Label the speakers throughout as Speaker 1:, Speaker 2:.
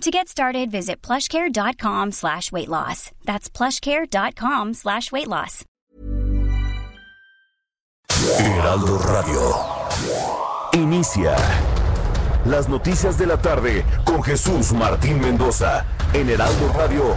Speaker 1: To get started, visit plushcare.com slash weight loss. That's plushcare.com slash weight loss.
Speaker 2: Heraldo Radio. Inicia las noticias de la tarde con Jesús Martín Mendoza en Heraldo Radio.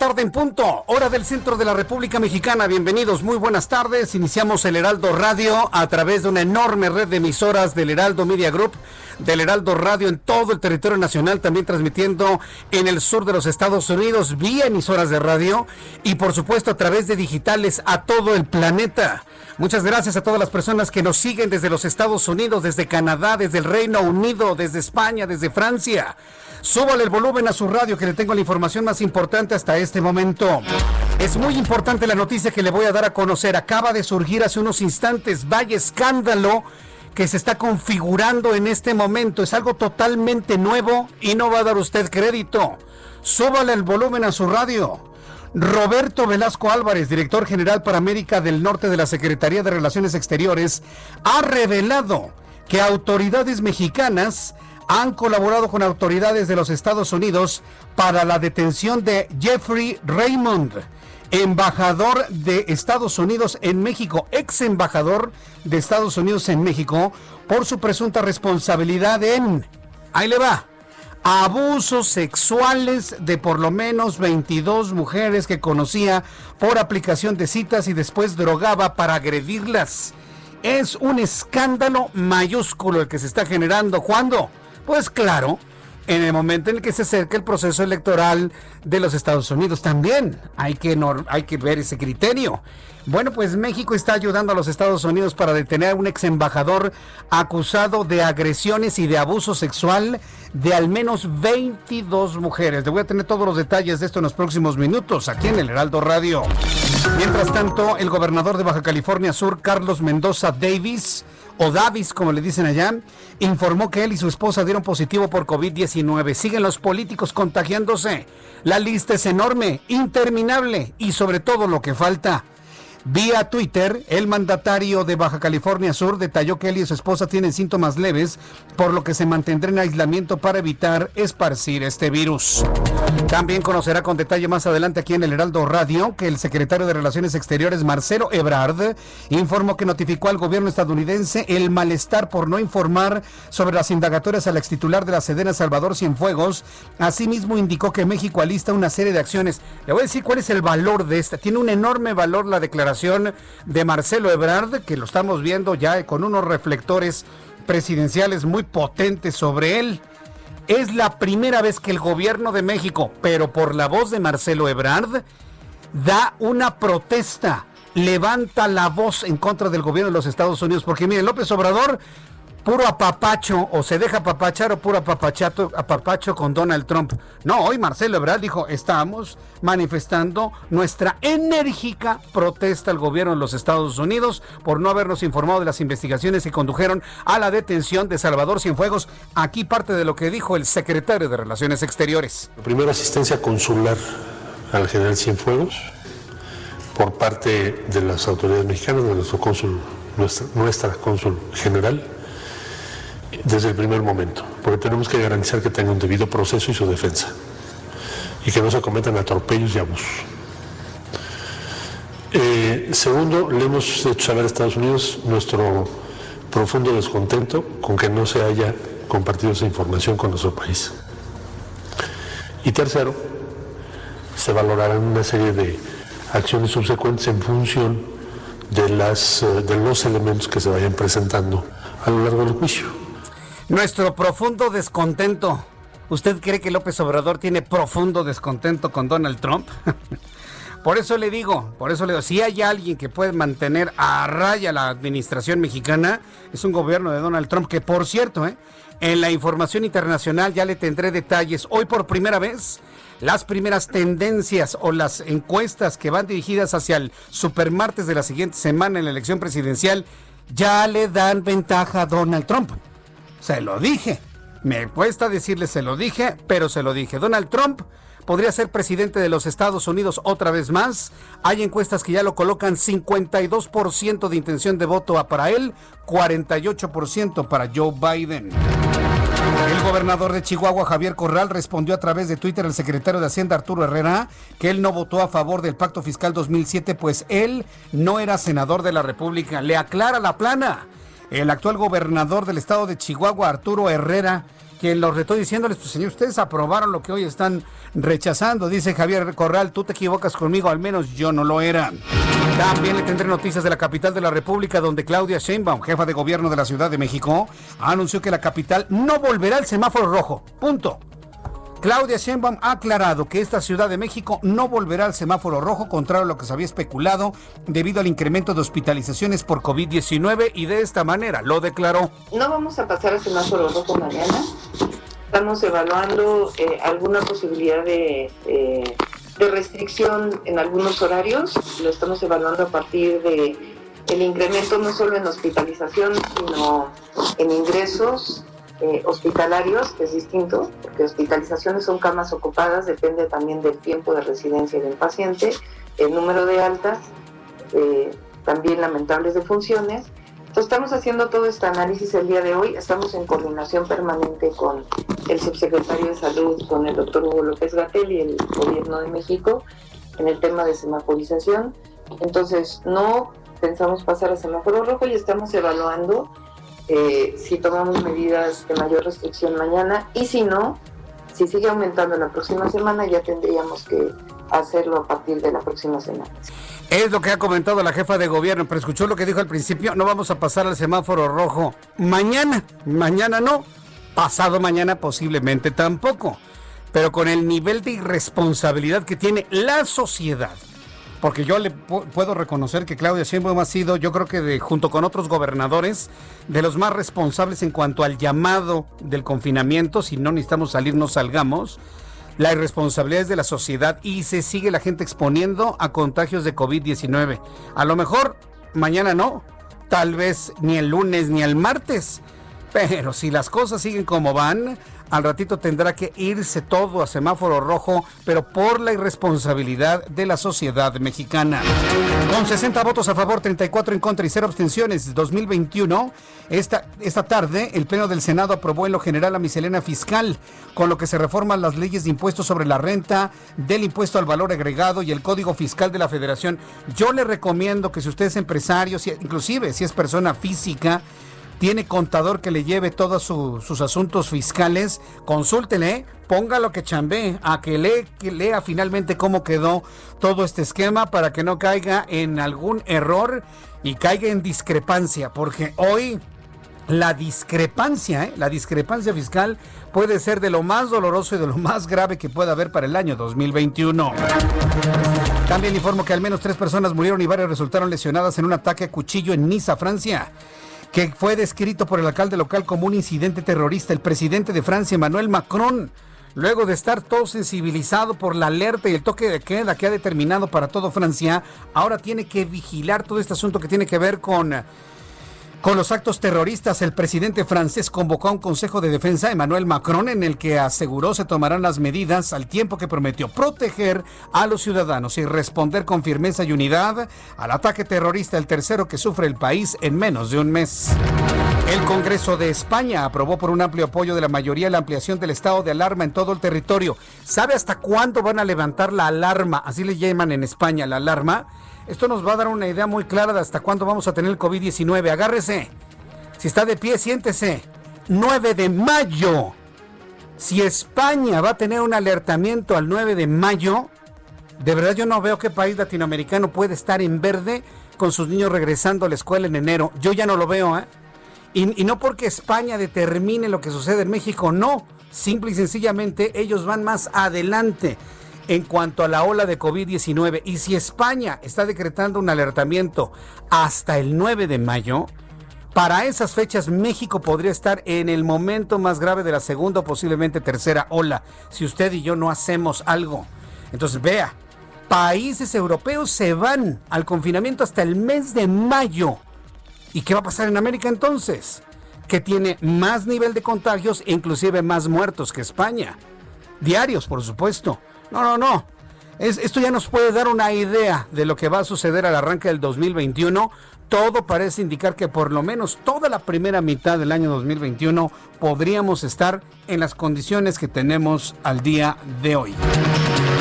Speaker 3: Tarde en punto, hora del centro de la República Mexicana. Bienvenidos, muy buenas tardes. Iniciamos el Heraldo Radio a través de una enorme red de emisoras del Heraldo Media Group, del Heraldo Radio en todo el territorio nacional, también transmitiendo en el sur de los Estados Unidos vía emisoras de radio y por supuesto a través de digitales a todo el planeta. Muchas gracias a todas las personas que nos siguen desde los Estados Unidos, desde Canadá, desde el Reino Unido, desde España, desde Francia. Súbale el volumen a su radio que le tengo la información más importante hasta este momento. Es muy importante la noticia que le voy a dar a conocer. Acaba de surgir hace unos instantes. Vaya escándalo que se está configurando en este momento. Es algo totalmente nuevo y no va a dar usted crédito. Súbale el volumen a su radio. Roberto Velasco Álvarez, director general para América del Norte de la Secretaría de Relaciones Exteriores, ha revelado que autoridades mexicanas han colaborado con autoridades de los Estados Unidos para la detención de Jeffrey Raymond, embajador de Estados Unidos en México, ex embajador de Estados Unidos en México, por su presunta responsabilidad en, ahí le va, abusos sexuales de por lo menos 22 mujeres que conocía por aplicación de citas y después drogaba para agredirlas. Es un escándalo mayúsculo el que se está generando. ¿Cuándo? Pues claro, en el momento en el que se acerca el proceso electoral de los Estados Unidos también hay que, hay que ver ese criterio. Bueno, pues México está ayudando a los Estados Unidos para detener a un ex embajador acusado de agresiones y de abuso sexual de al menos 22 mujeres. Le voy a tener todos los detalles de esto en los próximos minutos aquí en el Heraldo Radio. Mientras tanto, el gobernador de Baja California Sur, Carlos Mendoza Davis, o Davis, como le dicen allá, informó que él y su esposa dieron positivo por COVID-19. Siguen los políticos contagiándose. La lista es enorme, interminable y sobre todo lo que falta. Vía Twitter, el mandatario de Baja California Sur detalló que él y su esposa tienen síntomas leves, por lo que se mantendrá en aislamiento para evitar esparcir este virus. También conocerá con detalle más adelante aquí en el Heraldo Radio que el secretario de Relaciones Exteriores, Marcelo Ebrard, informó que notificó al gobierno estadounidense el malestar por no informar sobre las indagatorias al extitular de la Sedena Salvador Cienfuegos. Asimismo, indicó que México alista una serie de acciones. Le voy a decir cuál es el valor de esta. Tiene un enorme valor la declaración de Marcelo Ebrard, que lo estamos viendo ya con unos reflectores presidenciales muy potentes sobre él. Es la primera vez que el gobierno de México, pero por la voz de Marcelo Ebrard, da una protesta, levanta la voz en contra del gobierno de los Estados Unidos, porque miren, López Obrador puro apapacho o se deja apapachar o puro apapachato, apapacho con Donald Trump. No, hoy Marcelo Ebrard dijo, estamos manifestando nuestra enérgica protesta al gobierno de los Estados Unidos por no habernos informado de las investigaciones que condujeron a la detención de Salvador Cienfuegos. Aquí parte de lo que dijo el secretario de Relaciones Exteriores.
Speaker 4: La primera asistencia consular al general Cienfuegos por parte de las autoridades mexicanas, de nuestro cónsul, nuestra, nuestra cónsul general desde el primer momento, porque tenemos que garantizar que tenga un debido proceso y su defensa, y que no se cometan atropellos y abusos. Eh, segundo, le hemos hecho saber a Estados Unidos nuestro profundo descontento con que no se haya compartido esa información con nuestro país. Y tercero, se valorarán una serie de acciones subsecuentes en función de, las, eh, de los elementos que se vayan presentando a lo largo del juicio.
Speaker 3: Nuestro profundo descontento. ¿Usted cree que López Obrador tiene profundo descontento con Donald Trump? por eso le digo, por eso le digo, si hay alguien que puede mantener a raya la administración mexicana, es un gobierno de Donald Trump, que por cierto, ¿eh? en la información internacional ya le tendré detalles. Hoy por primera vez las primeras tendencias o las encuestas que van dirigidas hacia el supermartes de la siguiente semana en la elección presidencial ya le dan ventaja a Donald Trump. Se lo dije. Me cuesta decirle se lo dije, pero se lo dije. Donald Trump podría ser presidente de los Estados Unidos otra vez más. Hay encuestas que ya lo colocan 52% de intención de voto para él, 48% para Joe Biden. El gobernador de Chihuahua, Javier Corral, respondió a través de Twitter al secretario de Hacienda, Arturo Herrera, que él no votó a favor del Pacto Fiscal 2007, pues él no era senador de la República. Le aclara la plana. El actual gobernador del estado de Chihuahua, Arturo Herrera, quien los retó diciéndoles, pues señor, ustedes aprobaron lo que hoy están rechazando. Dice Javier Corral, tú te equivocas conmigo, al menos yo no lo era. También le tendré noticias de la capital de la República, donde Claudia Sheinbaum, jefa de gobierno de la Ciudad de México, anunció que la capital no volverá al semáforo rojo. Punto. Claudia Sheinbaum ha aclarado que esta Ciudad de México no volverá al semáforo rojo, contrario a lo que se había especulado, debido al incremento de hospitalizaciones por COVID-19 y de esta manera lo declaró.
Speaker 5: No vamos a pasar al semáforo rojo mañana. Estamos evaluando eh, alguna posibilidad de, eh, de restricción en algunos horarios. Lo estamos evaluando a partir de el incremento no solo en hospitalización, sino en ingresos eh, hospitalarios, que es distinto, porque hospitalizaciones son camas ocupadas, depende también del tiempo de residencia del paciente, el número de altas, eh, también lamentables de funciones. Entonces estamos haciendo todo este análisis el día de hoy, estamos en coordinación permanente con el subsecretario de Salud, con el doctor Hugo López Gatel y el gobierno de México en el tema de semaforización. Entonces no pensamos pasar a semáforo rojo y estamos evaluando eh, si tomamos medidas de mayor restricción mañana y si no, si sigue aumentando la próxima semana ya tendríamos que hacerlo a partir de la próxima semana.
Speaker 3: Es lo que ha comentado la jefa de gobierno, pero escuchó lo que dijo al principio, no vamos a pasar al semáforo rojo mañana, mañana no, pasado mañana posiblemente tampoco, pero con el nivel de irresponsabilidad que tiene la sociedad porque yo le puedo reconocer que Claudia Sheinbaum ha sido, yo creo que junto con otros gobernadores, de los más responsables en cuanto al llamado del confinamiento, si no necesitamos salir, no salgamos. La irresponsabilidad es de la sociedad y se sigue la gente exponiendo a contagios de COVID-19. A lo mejor mañana no, tal vez ni el lunes ni el martes, pero si las cosas siguen como van, al ratito tendrá que irse todo a semáforo rojo, pero por la irresponsabilidad de la sociedad mexicana. Con 60 votos a favor, 34 en contra y 0 abstenciones, 2021, esta, esta tarde el Pleno del Senado aprobó en lo general la miscelánea fiscal, con lo que se reforman las leyes de impuestos sobre la renta, del impuesto al valor agregado y el Código Fiscal de la Federación. Yo le recomiendo que si usted es empresario, inclusive si es persona física, tiene contador que le lleve todos sus asuntos fiscales, consúltele, lo que chambee, a que, que lea finalmente cómo quedó todo este esquema para que no caiga en algún error y caiga en discrepancia, porque hoy la discrepancia, ¿eh? la discrepancia fiscal puede ser de lo más doloroso y de lo más grave que pueda haber para el año 2021. También informo que al menos tres personas murieron y varias resultaron lesionadas en un ataque a cuchillo en Niza, Francia que fue descrito por el alcalde local como un incidente terrorista. El presidente de Francia, Emmanuel Macron, luego de estar todo sensibilizado por la alerta y el toque de queda que ha determinado para todo Francia, ahora tiene que vigilar todo este asunto que tiene que ver con con los actos terroristas, el presidente francés convocó a un Consejo de Defensa, Emmanuel Macron, en el que aseguró se tomarán las medidas al tiempo que prometió proteger a los ciudadanos y responder con firmeza y unidad al ataque terrorista, el tercero que sufre el país en menos de un mes. El Congreso de España aprobó por un amplio apoyo de la mayoría la ampliación del estado de alarma en todo el territorio. ¿Sabe hasta cuándo van a levantar la alarma? Así le llaman en España la alarma esto nos va a dar una idea muy clara de hasta cuándo vamos a tener el COVID-19. Agárrese. Si está de pie, siéntese. 9 de mayo. Si España va a tener un alertamiento al 9 de mayo, De verdad yo no veo qué país latinoamericano puede estar en verde con sus niños regresando a la escuela en enero. Yo ya no lo veo, ¿eh? Y, y no porque España determine lo que sucede en México, no. Simple y sencillamente ellos van más adelante en cuanto a la ola de COVID-19. Y si España está decretando un alertamiento hasta el 9 de mayo, para esas fechas México podría estar en el momento más grave de la segunda o posiblemente tercera ola, si usted y yo no hacemos algo. Entonces vea, países europeos se van al confinamiento hasta el mes de mayo. ¿Y qué va a pasar en América entonces? Que tiene más nivel de contagios e inclusive más muertos que España. Diarios, por supuesto. No, no, no. esto ya nos puede dar una idea de lo que va a suceder al arranque del 2021. Todo parece indicar que por lo menos toda la primera mitad del año 2021 podríamos estar en las condiciones que tenemos al día de hoy.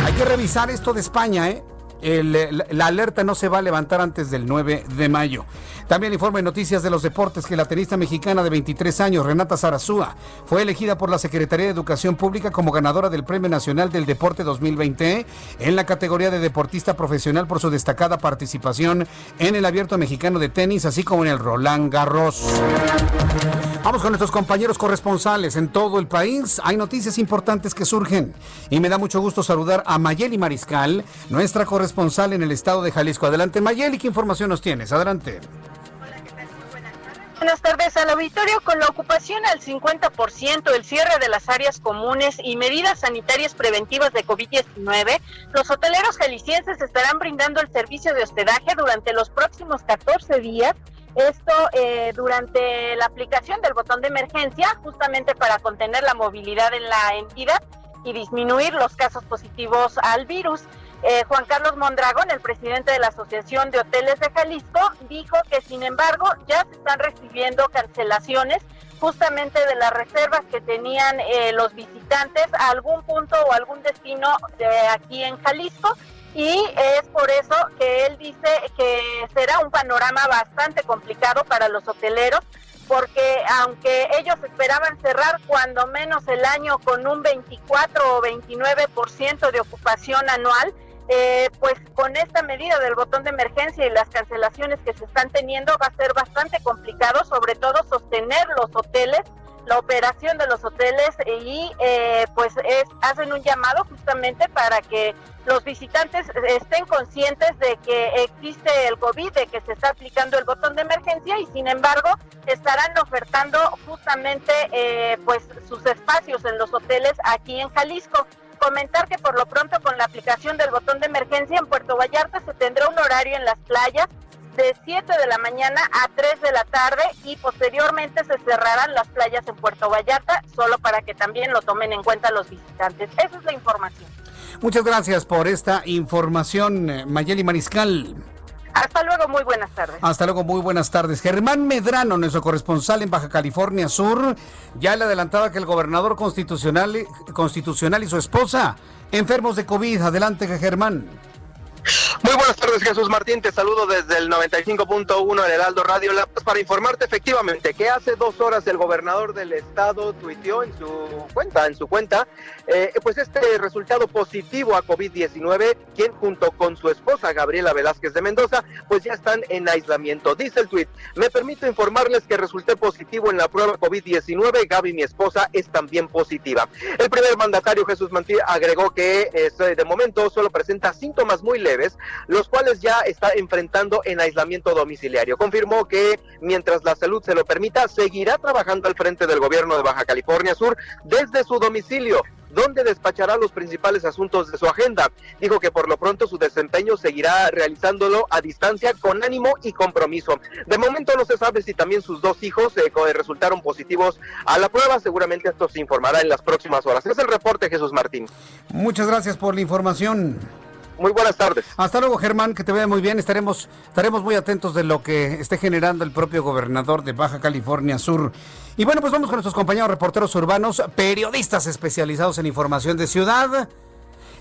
Speaker 3: Hay que revisar esto de España, ¿eh? la alerta no se va a levantar antes del 9 de mayo. También informe noticias de los deportes que la tenista mexicana de 23 años, Renata Zarazúa, fue elegida por la Secretaría de Educación Pública como ganadora del Premio Nacional del Deporte 2020 en la categoría de deportista profesional por su destacada participación en el Abierto Mexicano de Tenis, así como en el Roland Garros. Vamos con nuestros compañeros corresponsales en todo el país. Hay noticias importantes que surgen y me da mucho gusto saludar a Mayeli Mariscal, nuestra corresponsal en el estado de Jalisco. Adelante Mayeli, ¿qué información nos tienes? Adelante.
Speaker 6: Buenas tardes al auditorio. Con la ocupación al 50%, el cierre de las áreas comunes y medidas sanitarias preventivas de COVID-19, los hoteleros jaliscienses estarán brindando el servicio de hospedaje durante los próximos 14 días esto eh, durante la aplicación del botón de emergencia, justamente para contener la movilidad en la entidad y disminuir los casos positivos al virus. Eh, Juan Carlos Mondragón, el presidente de la Asociación de Hoteles de Jalisco, dijo que sin embargo ya se están recibiendo cancelaciones justamente de las reservas que tenían eh, los visitantes a algún punto o algún destino de aquí en Jalisco. Y es por eso que él dice que será un panorama bastante complicado para los hoteleros porque aunque ellos esperaban cerrar cuando menos el año con un 24 o 29% de ocupación anual, eh, pues con esta medida del botón de emergencia y las cancelaciones que se están teniendo va a ser bastante complicado, sobre todo sostener los hoteles la operación de los hoteles y eh, pues es, hacen un llamado justamente para que los visitantes estén conscientes de que existe el COVID, de que se está aplicando el botón de emergencia y sin embargo estarán ofertando justamente eh, pues sus espacios en los hoteles aquí en Jalisco. Comentar que por lo pronto con la aplicación del botón de emergencia en Puerto Vallarta se tendrá un horario en las playas de 7 de la mañana a 3 de la tarde y posteriormente se cerrarán las playas en Puerto Vallarta, solo para que también lo tomen en cuenta los visitantes. Esa es la información.
Speaker 3: Muchas gracias por esta información, eh, Mayeli Mariscal.
Speaker 6: Hasta luego, muy buenas tardes.
Speaker 3: Hasta luego, muy buenas tardes. Germán Medrano, nuestro corresponsal en Baja California Sur, ya le adelantaba que el gobernador constitucional, constitucional y su esposa enfermos de COVID. Adelante, Germán.
Speaker 7: Muy buenas tardes, Jesús Martín. Te saludo desde el 95.1 del Heraldo Radio para informarte efectivamente que hace dos horas el gobernador del estado tuiteó en su cuenta, en su cuenta, eh, pues este resultado positivo a COVID-19, quien junto con su esposa Gabriela Velázquez de Mendoza, pues ya están en aislamiento. Dice el tuit, me permito informarles que resulté positivo en la prueba COVID-19. Gaby, mi esposa, es también positiva. El primer mandatario Jesús Martín agregó que este, de momento solo presenta síntomas muy leves los cuales ya está enfrentando en aislamiento domiciliario. Confirmó que mientras la salud se lo permita, seguirá trabajando al frente del gobierno de Baja California Sur desde su domicilio donde despachará los principales asuntos de su agenda. Dijo que por lo pronto su desempeño seguirá realizándolo a distancia con ánimo y compromiso. De momento no se sabe si también sus dos hijos eh, resultaron positivos a la prueba. Seguramente esto se informará en las próximas horas. Es el reporte, Jesús Martín.
Speaker 3: Muchas gracias por la información.
Speaker 7: Muy buenas tardes.
Speaker 3: Hasta luego, Germán, que te vea muy bien. Estaremos, estaremos muy atentos de lo que esté generando el propio gobernador de Baja California Sur. Y bueno, pues vamos con nuestros compañeros reporteros urbanos, periodistas especializados en información de ciudad.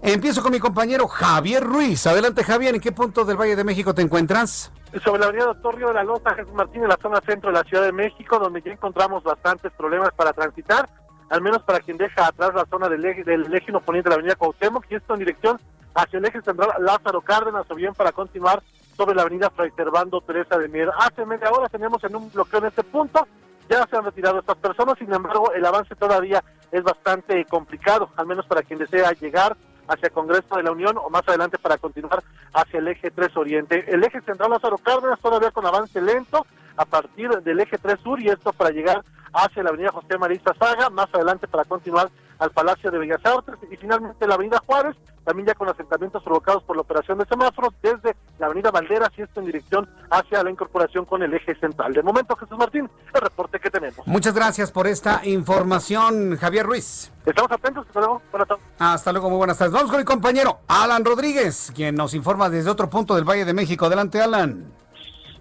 Speaker 3: Empiezo con mi compañero Javier Ruiz. Adelante, Javier, ¿en qué punto del Valle de México te encuentras?
Speaker 8: Sobre la avenida Doctor Río de la Loza, Jesús Martín, en la zona centro de la Ciudad de México, donde ya encontramos bastantes problemas para transitar, al menos para quien deja atrás la zona del eje, del eje poniente de la avenida Cuauhtémoc, y esto en dirección
Speaker 9: hacia el eje central Lázaro Cárdenas o bien para continuar sobre la avenida Fray Servando Teresa de Mier. Hace media hora teníamos en un bloqueo en este punto, ya se han retirado estas personas, sin embargo el avance todavía es bastante complicado, al menos para quien desea llegar hacia Congreso de la Unión o más adelante para continuar hacia el eje 3 Oriente. El eje central Lázaro Cárdenas todavía con avance lento a partir del eje 3 Sur y esto para llegar hacia la avenida José Marista Saga, más adelante para continuar al Palacio de Bellas Artes y finalmente la avenida Juárez, también ya con asentamientos provocados por la operación de semáforos desde la avenida Valderas y esto en dirección hacia la incorporación con el eje central. De momento, Jesús Martín, el reporte que tenemos.
Speaker 3: Muchas gracias por esta información, Javier Ruiz.
Speaker 9: Estamos atentos, hasta luego. Buenas tardes.
Speaker 3: Hasta luego, muy buenas tardes. Vamos con mi compañero Alan Rodríguez, quien nos informa desde otro punto del Valle de México. Adelante, Alan.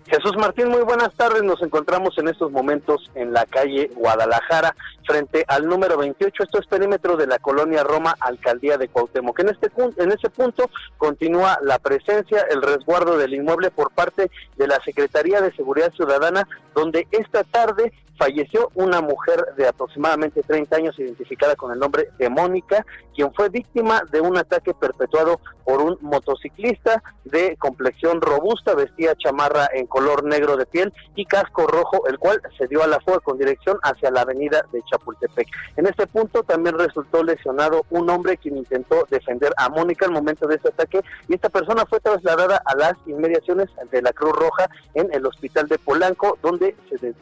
Speaker 10: Jesús Martín, muy buenas tardes. Nos encontramos en estos momentos en la calle Guadalajara, frente al número 28. Esto es perímetro de la colonia Roma, alcaldía de Cuauhtémoc. En este en ese punto continúa la presencia, el resguardo del inmueble por parte de la Secretaría de Seguridad Ciudadana, donde esta tarde falleció una mujer de aproximadamente 30 años identificada con el nombre de Mónica, quien fue víctima de un ataque perpetuado por un motociclista de complexión robusta, vestía chamarra en color negro de piel y casco rojo, el cual se dio a la fuga con dirección hacia la avenida de Chapultepec. En este punto también resultó lesionado un hombre quien intentó defender a Mónica al momento de ese ataque y esta persona fue trasladada a las inmediaciones de la Cruz Roja en el hospital de Polanco, donde se,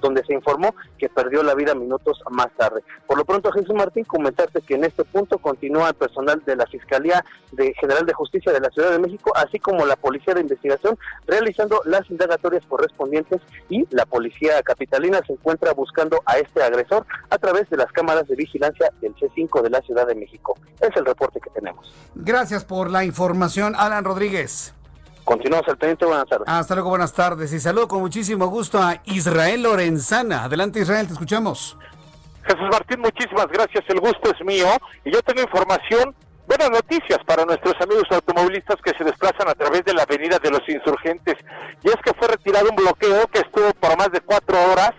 Speaker 10: donde se informó que perdió la vida minutos más tarde. Por lo pronto, Jesús Martín, comentarte que en este punto continúa el personal de la Fiscalía de General de Justicia de la Ciudad de México, así como la Policía de Investigación, realizando las indagatorias correspondientes y la Policía Capitalina se encuentra buscando a este agresor a través de las cámaras de vigilancia del C5 de la Ciudad de México. Es el reporte que tenemos.
Speaker 3: Gracias por la información, Alan Rodríguez.
Speaker 10: Continuamos al pendiente, buenas tardes.
Speaker 3: Hasta luego, buenas tardes. Y saludo con muchísimo gusto a Israel Lorenzana. Adelante, Israel, te escuchamos.
Speaker 11: Jesús Martín, muchísimas gracias. El gusto es mío. Y yo tengo información, buenas noticias para nuestros amigos automovilistas que se desplazan a través de la Avenida de los Insurgentes. Y es que fue retirado un bloqueo que estuvo por más de cuatro horas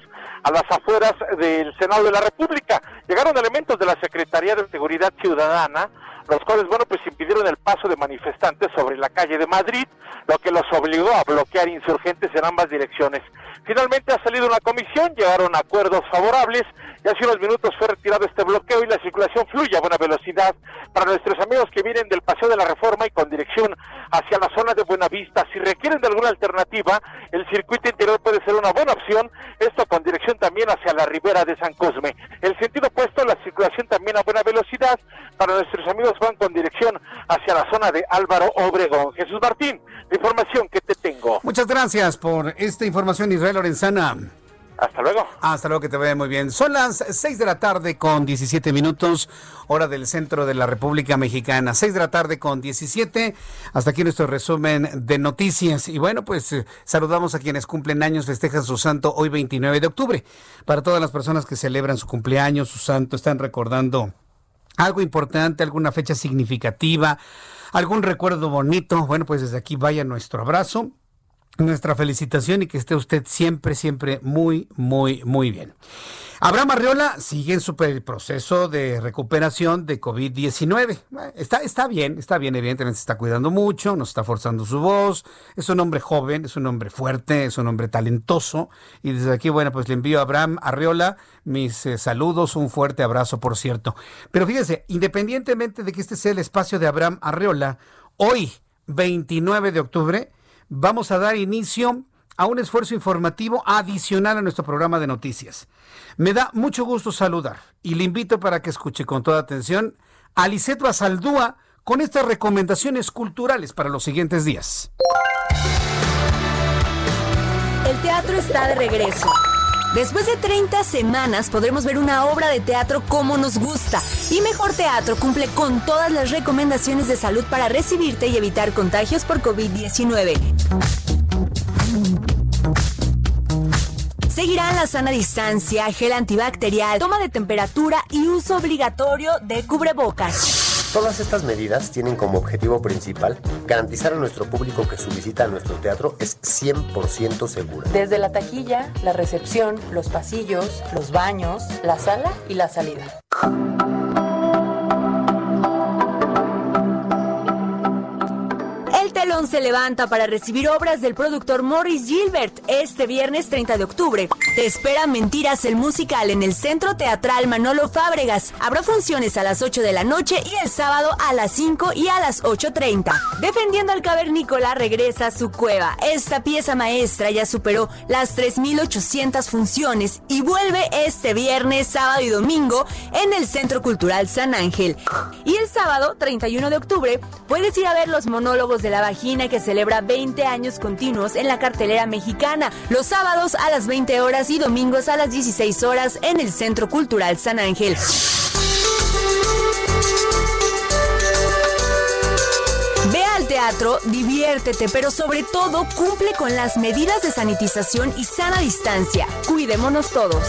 Speaker 11: a las afueras del Senado de la República. Llegaron elementos de la Secretaría de Seguridad Ciudadana los cuales, bueno, pues impidieron el paso de manifestantes sobre la calle de Madrid, lo que los obligó a bloquear insurgentes en ambas direcciones. Finalmente ha salido una comisión, llegaron acuerdos favorables y hace unos minutos fue retirado este bloqueo y la circulación fluye a buena velocidad para nuestros amigos que vienen del Paseo de la Reforma y con dirección hacia la zona de Buenavista. Si requieren de alguna alternativa, el circuito interior puede ser una buena opción, esto con dirección también hacia la ribera de San Cosme. El sentido opuesto, la circulación también a buena velocidad para nuestros amigos van con dirección hacia la zona de Álvaro Obregón. Jesús Martín, la información que te tengo.
Speaker 3: Muchas gracias por esta información, Israel Lorenzana.
Speaker 11: Hasta luego.
Speaker 3: Hasta luego, que te vaya muy bien. Son las 6 de la tarde con 17 minutos, hora del centro de la República Mexicana. 6 de la tarde con 17. Hasta aquí nuestro resumen de noticias. Y bueno, pues eh, saludamos a quienes cumplen años, festejan su santo hoy 29 de octubre. Para todas las personas que celebran su cumpleaños, su santo, están recordando algo importante, alguna fecha significativa, algún recuerdo bonito, bueno, pues desde aquí vaya nuestro abrazo, nuestra felicitación y que esté usted siempre, siempre muy, muy, muy bien. Abraham Arriola sigue en su proceso de recuperación de COVID-19. Está, está bien, está bien, evidentemente se está cuidando mucho, no está forzando su voz. Es un hombre joven, es un hombre fuerte, es un hombre talentoso. Y desde aquí, bueno, pues le envío a Abraham Arriola mis eh, saludos, un fuerte abrazo, por cierto. Pero fíjese, independientemente de que este sea el espacio de Abraham Arriola, hoy, 29 de octubre, vamos a dar inicio a un esfuerzo informativo adicional a nuestro programa de noticias. Me da mucho gusto saludar y le invito para que escuche con toda atención a Lisette Basaldúa con estas recomendaciones culturales para los siguientes días.
Speaker 12: El teatro está de regreso. Después de 30 semanas podremos ver una obra de teatro como nos gusta. Y Mejor Teatro cumple con todas las recomendaciones de salud para recibirte y evitar contagios por COVID-19. Seguirán la sana distancia, gel antibacterial, toma de temperatura y uso obligatorio de cubrebocas.
Speaker 13: Todas estas medidas tienen como objetivo principal garantizar a nuestro público que su visita a nuestro teatro es 100% segura.
Speaker 14: Desde la taquilla, la recepción, los pasillos, los baños, la sala y la salida.
Speaker 12: Telón se levanta para recibir obras del productor Morris Gilbert este viernes 30 de octubre. Te espera Mentiras el musical en el Centro Teatral Manolo Fábregas. Habrá funciones a las 8 de la noche y el sábado a las 5 y a las 8.30. Defendiendo al cavernícola regresa a su cueva. Esta pieza maestra ya superó las 3.800 funciones y vuelve este viernes, sábado y domingo en el Centro Cultural San Ángel. Y el sábado 31 de octubre puedes ir a ver los monólogos de la vagina que celebra 20 años continuos en la cartelera mexicana. Los sábados a las 20 horas y domingos a las 16 horas en el Centro Cultural San Ángel. Ve al teatro, diviértete, pero sobre todo cumple con las medidas de sanitización y sana distancia. Cuidémonos todos.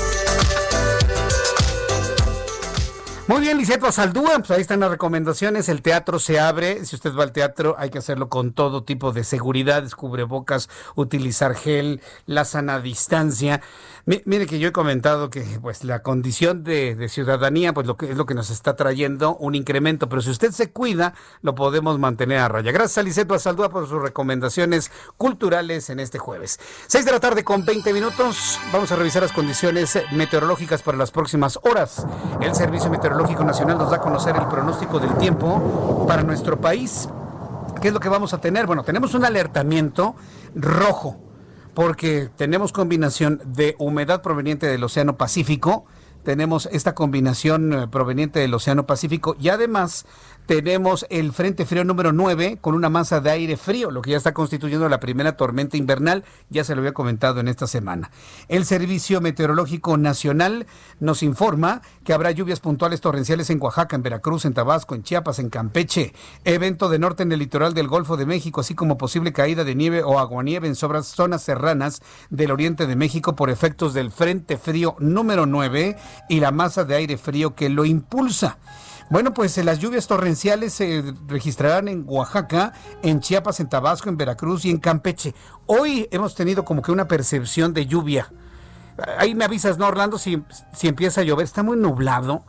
Speaker 3: Muy bien, Liceto Saldúa, pues ahí están las recomendaciones. El teatro se abre. Si usted va al teatro, hay que hacerlo con todo tipo de seguridad, bocas, utilizar gel, la sana distancia mire que yo he comentado que pues la condición de, ciudadanía pues lo que es lo que nos está trayendo un incremento, pero si usted se cuida lo podemos mantener a raya. Gracias a Liceto por sus recomendaciones culturales en este jueves. Seis de la tarde con 20 minutos. Vamos a revisar las condiciones meteorológicas para las próximas horas. El Servicio Meteorológico Nacional nos da a conocer el pronóstico del tiempo para nuestro país. ¿Qué es lo que vamos a tener? Bueno, tenemos un alertamiento rojo porque tenemos combinación de humedad proveniente del Océano Pacífico, tenemos esta combinación eh, proveniente del Océano Pacífico y además tenemos el Frente Frío número 9 con una masa de aire frío, lo que ya está constituyendo la primera tormenta invernal, ya se lo había comentado en esta semana. El Servicio Meteorológico Nacional nos informa que habrá lluvias puntuales torrenciales en Oaxaca, en Veracruz, en Tabasco, en Chiapas, en Campeche, evento de norte en el litoral del Golfo de México, así como posible caída de nieve o aguanieve en zonas serranas del oriente de México por efectos del Frente Frío número 9 y la masa de aire frío que lo impulsa. Bueno, pues eh, las lluvias torrenciales se registrarán en Oaxaca, en Chiapas, en Tabasco, en Veracruz y en Campeche. Hoy hemos tenido como que una percepción de lluvia. Ahí me avisas, ¿no, Orlando? Si, si empieza a llover, está muy nublado.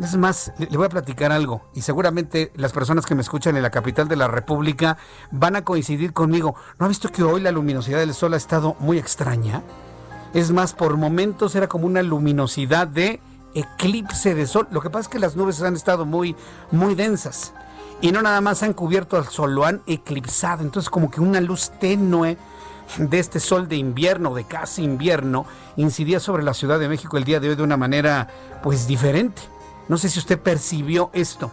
Speaker 3: Es más, le voy a platicar algo y seguramente las personas que me escuchan en la capital de la República van a coincidir conmigo. ¿No ha visto que hoy la luminosidad del sol ha estado muy extraña? Es más, por momentos era como una luminosidad de eclipse de sol. Lo que pasa es que las nubes han estado muy, muy densas y no nada más han cubierto al sol, lo han eclipsado. Entonces como que una luz tenue de este sol de invierno, de casi invierno, incidía sobre la Ciudad de México el día de hoy de una manera pues diferente. No sé si usted percibió esto.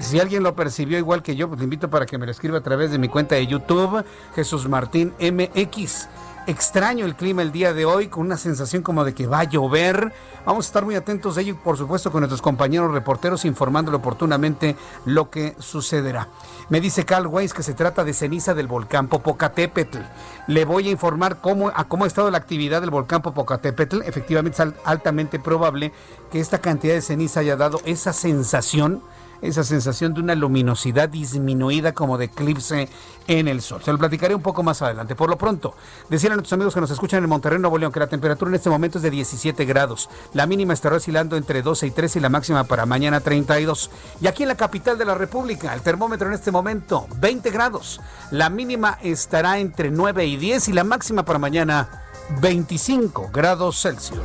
Speaker 3: Si alguien lo percibió igual que yo, pues le invito para que me lo escriba a través de mi cuenta de YouTube, Jesús Martín MX extraño el clima el día de hoy, con una sensación como de que va a llover. Vamos a estar muy atentos a ello por supuesto con nuestros compañeros reporteros informándole oportunamente lo que sucederá. Me dice Carl Weiss que se trata de ceniza del volcán Popocatépetl. Le voy a informar cómo, a cómo ha estado la actividad del volcán Popocatépetl. Efectivamente es altamente probable que esta cantidad de ceniza haya dado esa sensación esa sensación de una luminosidad disminuida como de eclipse en el sol. Se lo platicaré un poco más adelante. Por lo pronto, decían a nuestros amigos que nos escuchan en Monterrey, Nuevo León, que la temperatura en este momento es de 17 grados. La mínima estará oscilando entre 12 y 13 y la máxima para mañana 32. Y aquí en la capital de la República, el termómetro en este momento 20 grados. La mínima estará entre 9 y 10 y la máxima para mañana 25 grados Celsius.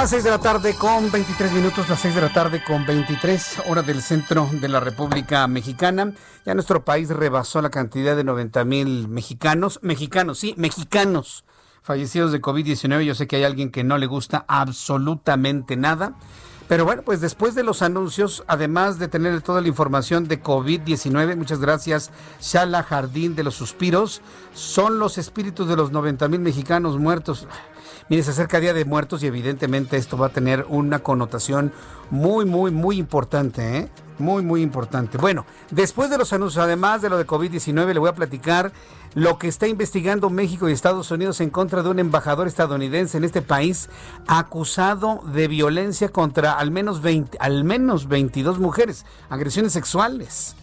Speaker 3: Las 6 de la tarde con 23 minutos, las 6 de la tarde con 23 horas del centro de la República Mexicana. Ya nuestro país rebasó la cantidad de 90 mil mexicanos, mexicanos, sí, mexicanos fallecidos de COVID-19. Yo sé que hay alguien que no le gusta absolutamente nada. Pero bueno, pues después de los anuncios, además de tener toda la información de COVID-19, muchas gracias, Shala Jardín de los Suspiros, son los espíritus de los 90 mil mexicanos muertos. Mire, se acerca Día de Muertos y evidentemente esto va a tener una connotación muy, muy, muy importante, ¿eh? Muy, muy importante. Bueno, después de los anuncios, además de lo de COVID-19, le voy a platicar lo que está investigando México y Estados Unidos en contra de un embajador estadounidense en este país acusado de violencia contra al menos 20, al menos 22 mujeres, agresiones sexuales.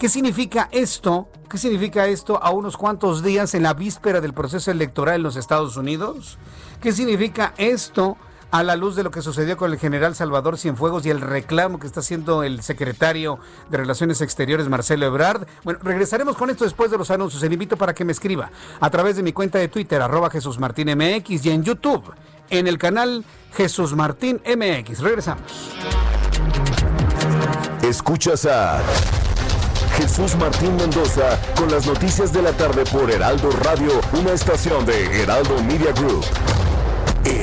Speaker 3: ¿Qué significa esto? ¿Qué significa esto a unos cuantos días en la víspera del proceso electoral en los Estados Unidos? ¿Qué significa esto a la luz de lo que sucedió con el general Salvador Cienfuegos y el reclamo que está haciendo el secretario de Relaciones Exteriores, Marcelo Ebrard. Bueno, regresaremos con esto después de los anuncios. Le invito para que me escriba a través de mi cuenta de Twitter, arroba Jesús Martín y en YouTube, en el canal Jesús Martín MX. Regresamos.
Speaker 2: Escuchas a Jesús Martín Mendoza con las noticias de la tarde por Heraldo Radio, una estación de Heraldo Media Group.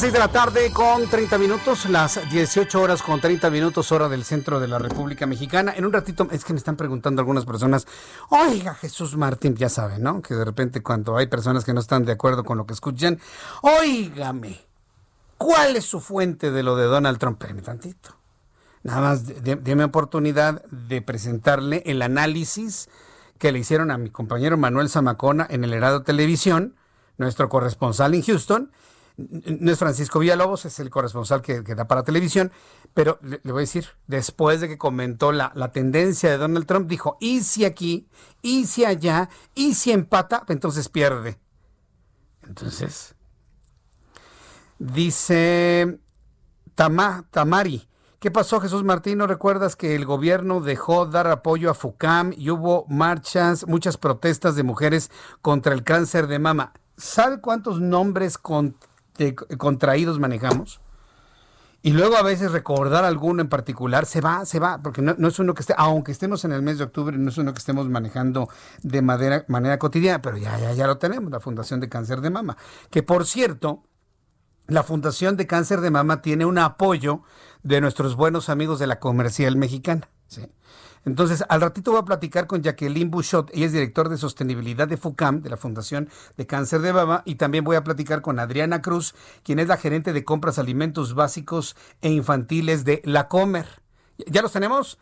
Speaker 3: Las 6 de la tarde con 30 minutos, las 18 horas con 30 minutos hora del centro de la República Mexicana. En un ratito, es que me están preguntando algunas personas, oiga Jesús Martín, ya saben, ¿no? Que de repente cuando hay personas que no están de acuerdo con lo que escuchan, óigame, ¿cuál es su fuente de lo de Donald Trump? Espérame tantito. Nada más, déme oportunidad de presentarle el análisis que le hicieron a mi compañero Manuel Zamacona en el Herado Televisión, nuestro corresponsal en Houston, no es Francisco Villalobos, es el corresponsal que, da para televisión, pero le, voy a decir, después de que comentó la, tendencia de Donald Trump, dijo, y si aquí, y si allá, y si empata, entonces pierde. Entonces, dice Tama, Tamari, ¿qué pasó Jesús Martín? ¿No recuerdas que el gobierno dejó dar apoyo a FUCAM y hubo marchas, muchas protestas de mujeres contra el cáncer de mama? ¿Sabe cuántos nombres con contraídos manejamos. Y luego a veces recordar alguno en particular se va, se va, porque no, es uno que esté, aunque estemos en el mes de octubre, no es uno que estemos manejando de manera, manera cotidiana, pero ya, ya, ya lo tenemos, la Fundación de Cáncer de Mama. Que por cierto, la Fundación de Cáncer de Mama tiene un apoyo de nuestros buenos amigos de la comercial mexicana. ¿sí? Entonces, al ratito voy a platicar con Jacqueline Bouchot, ella es director de sostenibilidad de FUCAM, de la Fundación de Cáncer de Mama, y también voy a platicar con Adriana Cruz, quien es la gerente de compras alimentos básicos e infantiles de La Comer. ¿Ya los tenemos?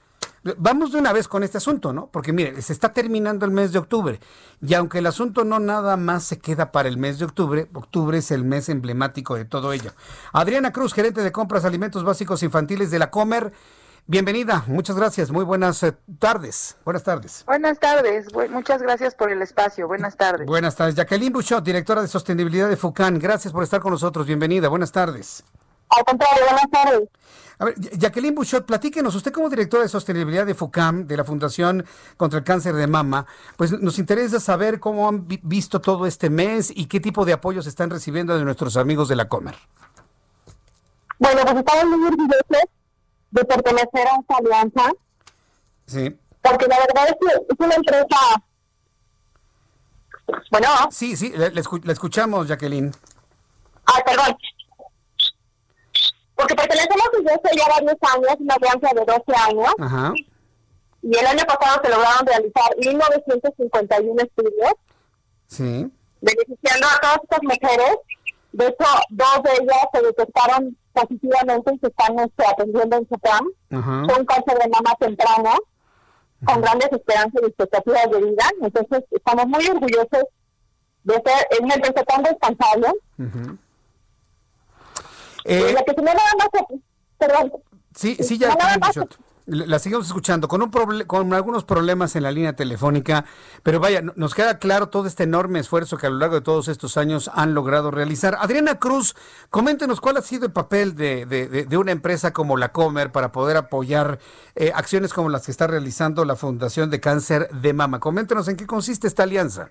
Speaker 3: Vamos de una vez con este asunto, ¿no? Porque mire, se está terminando el mes de octubre y aunque el asunto no nada más se queda para el mes de octubre, octubre es el mes emblemático de todo ello. Adriana Cruz, gerente de compras alimentos básicos infantiles de la Comer, Bienvenida, muchas gracias, muy buenas eh, tardes. Buenas tardes.
Speaker 15: Buenas tardes, muchas gracias por el espacio, buenas tardes.
Speaker 3: Buenas tardes. Jacqueline Bouchot, directora de sostenibilidad de FUCAN, gracias por estar con nosotros, bienvenida, buenas tardes.
Speaker 15: Al contrario, buenas tardes.
Speaker 3: A ver, Jacqueline Bouchot, platíquenos, usted como directora de sostenibilidad de FUCAM, de la Fundación contra el Cáncer de Mama, pues nos interesa saber cómo han visto todo este mes y qué tipo de apoyos están recibiendo de nuestros amigos de la Comer.
Speaker 15: Bueno, pues estamos muy orgullosos de pertenecer a esta alianza.
Speaker 3: Sí.
Speaker 15: Porque la verdad es que es una empresa. Bueno.
Speaker 3: Sí, sí, le, escuchamos, Jacqueline.
Speaker 15: Ah, perdón. Porque pertenecemos desde hace ya varios años, una alianza de 12 años.
Speaker 3: Ajá.
Speaker 15: Y el año pasado se lograron realizar 1951 estudios.
Speaker 3: Sí.
Speaker 15: Beneficiando a todas estas mujeres. De hecho, dos de ellas se detectaron positivamente y se están este, atendiendo en su plan. Son cáncer de mama temprano, con grandes esperanzas y expectativas de vida. Entonces, estamos muy orgullosos de ser en una empresa tan responsable.
Speaker 3: Eh,
Speaker 15: la que se me nada más, perdón.
Speaker 3: Sí, sí, ya. La seguimos escuchando con, un con algunos problemas en la línea telefónica, pero vaya, nos queda claro todo este enorme esfuerzo que a lo largo de todos estos años han logrado realizar. Adriana Cruz, coméntenos cuál ha sido el papel de, de, una empresa como la Comer para poder apoyar eh, acciones como las que está realizando la Fundación de Cáncer de Mama. Coméntenos en qué consiste esta alianza.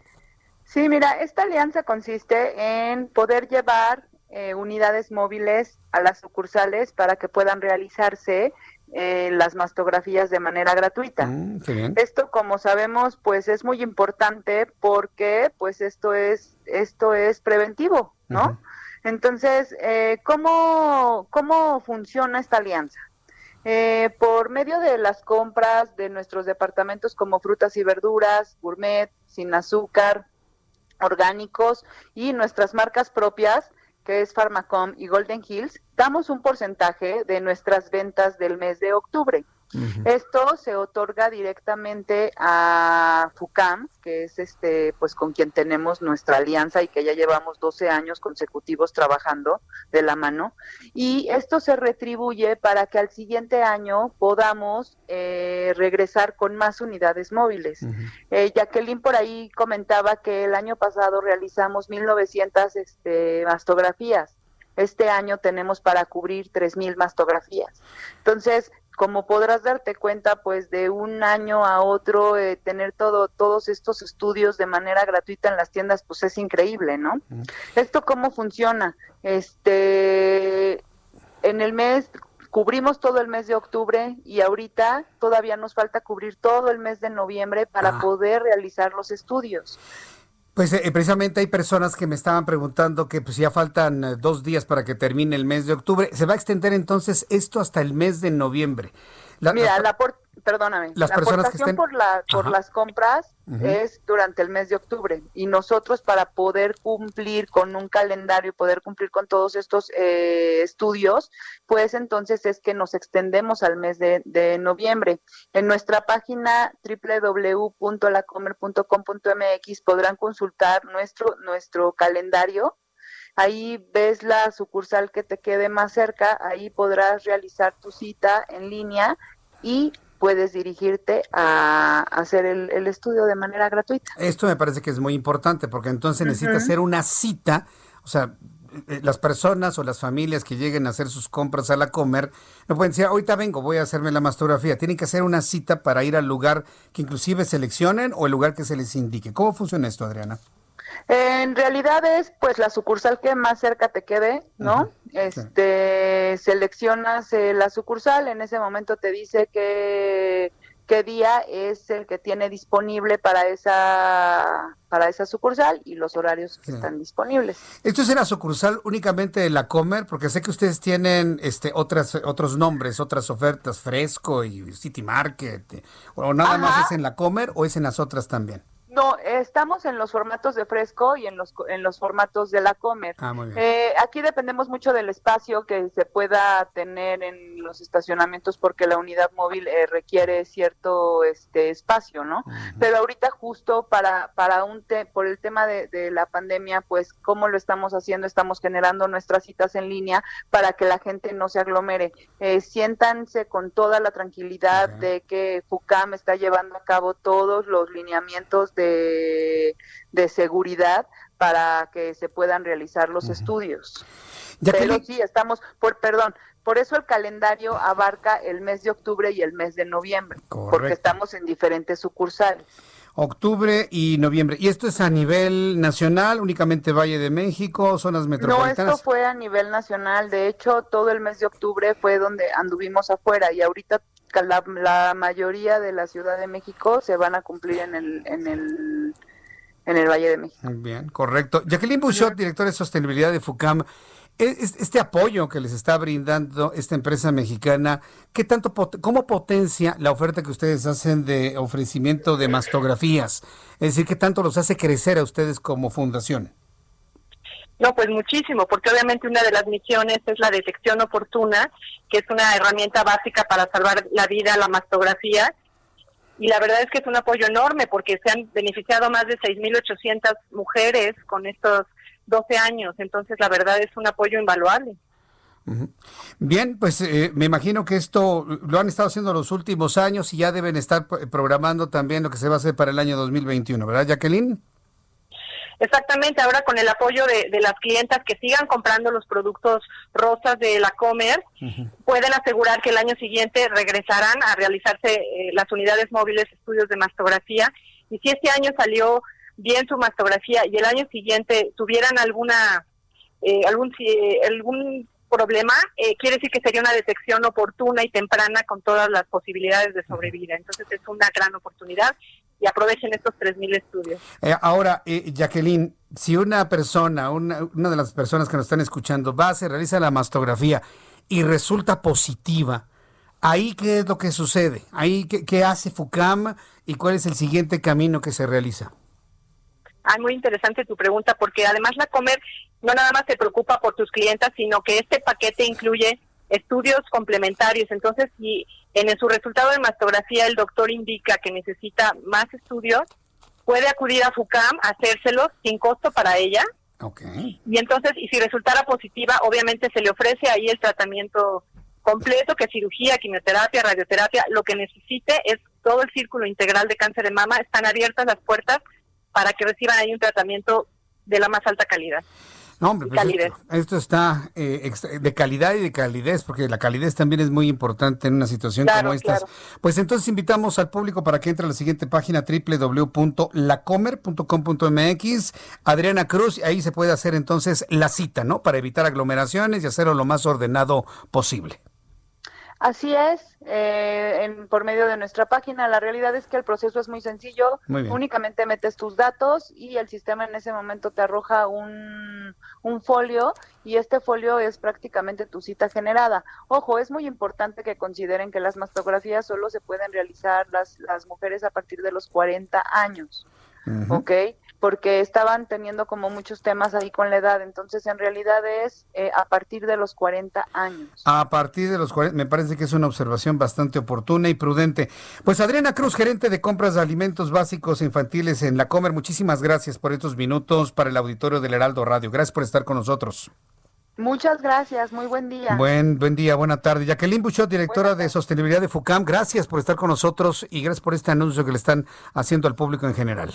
Speaker 15: Sí, mira, esta alianza consiste en poder llevar eh, unidades móviles a las sucursales para que puedan realizarse
Speaker 16: eh, las mastografías de manera gratuita.
Speaker 3: Mm.
Speaker 16: Esto, como sabemos, pues es muy importante porque, pues esto es esto es preventivo, ¿no? Entonces, eh, ¿cómo cómo funciona esta alianza? Eh, por medio de las compras de nuestros departamentos como frutas y verduras, gourmet, sin azúcar, orgánicos y nuestras marcas propias, que es Pharmacom y Golden Hills, damos un porcentaje de nuestras ventas del mes de octubre. Esto se otorga directamente a FUCAM, que es este, pues con quien tenemos nuestra alianza y que ya llevamos 12 años consecutivos trabajando de la mano. Y esto se retribuye para que al siguiente año podamos eh, regresar con más unidades móviles. Eh, Jacqueline por ahí comentaba que el año pasado realizamos 1.900 este, mastografías. Este año tenemos para cubrir 3.000 mastografías. Entonces, como podrás darte cuenta, pues de un año a otro eh, tener todo, todos estos estudios de manera gratuita en las tiendas, pues es increíble, ¿no? ¿Esto cómo funciona? Este, en el mes cubrimos todo el mes de octubre y ahorita todavía nos falta cubrir todo el mes de noviembre para
Speaker 3: Ah.
Speaker 16: poder realizar los estudios.
Speaker 3: Pues eh, precisamente hay personas que me estaban preguntando que pues ya faltan eh, dos días para que termine el mes de octubre. ¿Se va a extender entonces esto hasta el mes de noviembre? La-
Speaker 16: Mira,
Speaker 3: la-
Speaker 16: apor- perdóname,
Speaker 3: las
Speaker 16: la
Speaker 3: personas que
Speaker 16: aportación
Speaker 3: estén-
Speaker 16: por, la, por las compras es durante el mes de octubre y nosotros para poder cumplir con un calendario, poder cumplir con todos estos eh, estudios, pues entonces es que nos extendemos al mes de, de noviembre. En nuestra página www.lacomer.com.mx podrán consultar nuestro, nuestro calendario Ahí ves la sucursal que te quede más cerca, ahí podrás realizar tu cita en línea y puedes dirigirte a hacer el, el estudio de manera gratuita.
Speaker 3: Esto me parece que es muy importante porque entonces necesita
Speaker 16: Ujú.
Speaker 3: hacer una cita, o sea, eh, las personas o las familias que lleguen a hacer sus compras a la comer, no pueden decir, ahorita vengo, voy a hacerme la mastografía. Tienen que hacer una cita para ir al lugar que inclusive seleccionen o el lugar que se les indique. ¿Cómo funciona esto, Adriana?
Speaker 16: En realidad es pues la sucursal que más cerca te quede, ¿no? Este seleccionas eh, la sucursal, en ese momento te dice que qué día es el que tiene disponible para esa para esa sucursal y los horarios que
Speaker 3: Sí.
Speaker 16: están disponibles.
Speaker 3: ¿Esto es en la sucursal únicamente de la Comer? Porque sé que ustedes tienen este otras otros nombres, otras ofertas, Fresco y City Market. ¿O nada más es en la Comer o es en las otras también?
Speaker 16: No, estamos en los formatos de fresco y en los en los formatos de la comer.
Speaker 3: Ah, muy bien.
Speaker 16: Eh, aquí dependemos mucho del espacio que se pueda tener en los estacionamientos porque la unidad móvil eh, requiere cierto este espacio, ¿no? Pero ahorita justo para para un te- por el tema de, de la pandemia, pues cómo lo estamos haciendo, estamos generando nuestras citas en línea para que la gente no se aglomere. Eh, siéntanse con toda la tranquilidad de que FUCAM está llevando a cabo todos los lineamientos de, de seguridad para que se puedan realizar los estudios. Pero sí, estamos, por perdón, por eso el calendario abarca el mes de octubre y el mes de noviembre, porque estamos en diferentes sucursales.
Speaker 3: Octubre y noviembre. ¿Y esto es a nivel nacional, únicamente Valle de México, zonas
Speaker 16: No,
Speaker 3: metropolitanas?
Speaker 16: esto fue a nivel nacional. De hecho, todo el mes de octubre fue donde anduvimos afuera y ahorita la, la mayoría de la Ciudad de México se van a cumplir en el, en el, en el Valle de México.
Speaker 3: Bien, correcto. Jacqueline Bouchot, directora de sostenibilidad de FUCAM, e- es- este apoyo que les está brindando esta empresa mexicana, ¿qué tanto pot- cómo potencia la oferta que ustedes hacen de ofrecimiento de mastografías? Es decir, ¿qué tanto los hace crecer a ustedes como fundación?
Speaker 6: No, pues muchísimo, porque obviamente una de las misiones es la detección oportuna, que es una herramienta básica para salvar la vida, la mastografía. Y la verdad es que es un apoyo enorme, porque se han beneficiado más de 6.800 mujeres con estos 12 años. Entonces, la verdad es un apoyo invaluable.
Speaker 3: Bien, pues eh, me imagino que esto lo han estado haciendo los últimos años y ya deben estar p- programando también lo que se va a hacer para el año 2021, ¿verdad, Jacqueline?
Speaker 6: Exactamente, ahora con el apoyo de, de las clientas que sigan comprando los productos rosas de la Comer, pueden asegurar que el año siguiente regresarán a realizarse eh, las unidades móviles estudios de mastografía. Y si este año salió bien su mastografía y el año siguiente tuvieran alguna eh, algún si- algún
Speaker 17: problema, eh, quiere decir que sería una detección oportuna y temprana con todas las posibilidades de sobrevivir. Entonces es una gran oportunidad y aprovechen estos 3.000 estudios.
Speaker 3: Eh, ahora, eh, Jacqueline, si una persona, una, una, de las personas que nos están escuchando, va, se realiza la mastografía y resulta positiva, ¿ahí qué es lo que sucede? ¿Ahí qué, qué hace FUCAM y cuál es el siguiente camino que se realiza?
Speaker 17: Ah, muy interesante tu pregunta, porque además la Comer no nada más se preocupa por tus clientes, sino que este paquete incluye estudios complementarios. Entonces, si en su resultado de mastografía el doctor indica que necesita más estudios, puede acudir a FUCAM a hacérselos sin costo para ella.
Speaker 3: Okay.
Speaker 17: Y entonces, y si resultara positiva, obviamente se le ofrece ahí el tratamiento completo, que cirugía, quimioterapia, radioterapia, lo que necesite es todo el círculo integral de cáncer de mama, están abiertas las puertas para que reciban ahí un tratamiento de la más alta calidad.
Speaker 3: No, hombre, pues esto, esto, está eh, de calidad y de calidez, porque la calidez también es muy importante en una situación
Speaker 17: claro,
Speaker 3: como esta.
Speaker 17: Claro.
Speaker 3: Pues entonces invitamos al público para que entre a la siguiente página www.lacomer.com.mx. Adriana Cruz, ahí se puede hacer entonces la cita, ¿no? Para evitar aglomeraciones y hacerlo lo más ordenado posible.
Speaker 16: Así es, eh, en, por medio de nuestra página. La realidad es que el proceso es muy sencillo.
Speaker 3: Muy
Speaker 16: Únicamente metes tus datos y el sistema en ese momento te arroja un, un folio y este folio es prácticamente tu cita generada. Ojo, es muy importante que consideren que las mastografías solo se pueden realizar las, las mujeres a partir de los 40 años. Uh -huh. ¿Ok? Porque estaban teniendo como muchos temas ahí con la edad, entonces en realidad es eh, a partir de los 40 años.
Speaker 3: A partir de los 40, me parece que es una observación bastante oportuna y prudente. Pues Adriana Cruz, gerente de compras de alimentos básicos infantiles en La Comer, muchísimas gracias por estos minutos para el auditorio del Heraldo Radio. Gracias por estar con nosotros.
Speaker 16: Muchas gracias, muy buen día.
Speaker 3: Buen, buen día, buena tarde. Jacqueline Buchot, directora de Sostenibilidad de FUCAM, gracias por estar con nosotros y gracias por este anuncio que le están haciendo al público en general.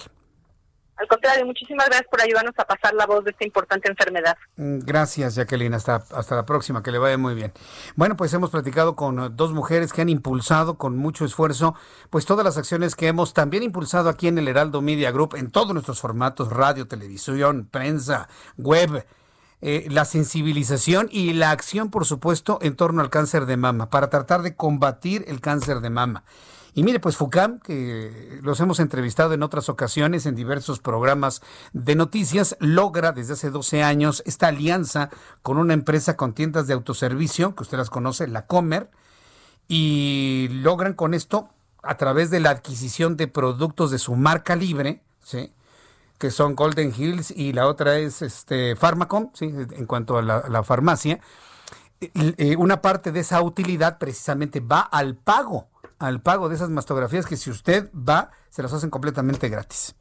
Speaker 17: Al contrario, muchísimas gracias por ayudarnos a pasar la voz de esta importante enfermedad.
Speaker 3: Gracias, Jacqueline. Hasta, hasta la próxima, que le vaya muy bien. Bueno, pues hemos platicado con dos mujeres que han impulsado con mucho esfuerzo, pues todas las acciones que hemos también impulsado aquí en el Heraldo Media Group, en todos nuestros formatos, radio, televisión, prensa, web. Eh, la sensibilización y la acción, por supuesto, en torno al cáncer de mama, para tratar de combatir el cáncer de mama. Y mire, pues FUCAM, que los hemos entrevistado en otras ocasiones en diversos programas de noticias, logra desde hace 12 años esta alianza con una empresa con tiendas de autoservicio, que usted las conoce, la Comer, y logran con esto, a través de la adquisición de productos de su marca libre, ¿sí? que son Golden Hills y la otra es este Pharmacom, ¿sí? en cuanto a la, farmacia, eh, una parte de esa utilidad precisamente va al pago al pago de esas mastografías que si usted va, se las hacen completamente gratis.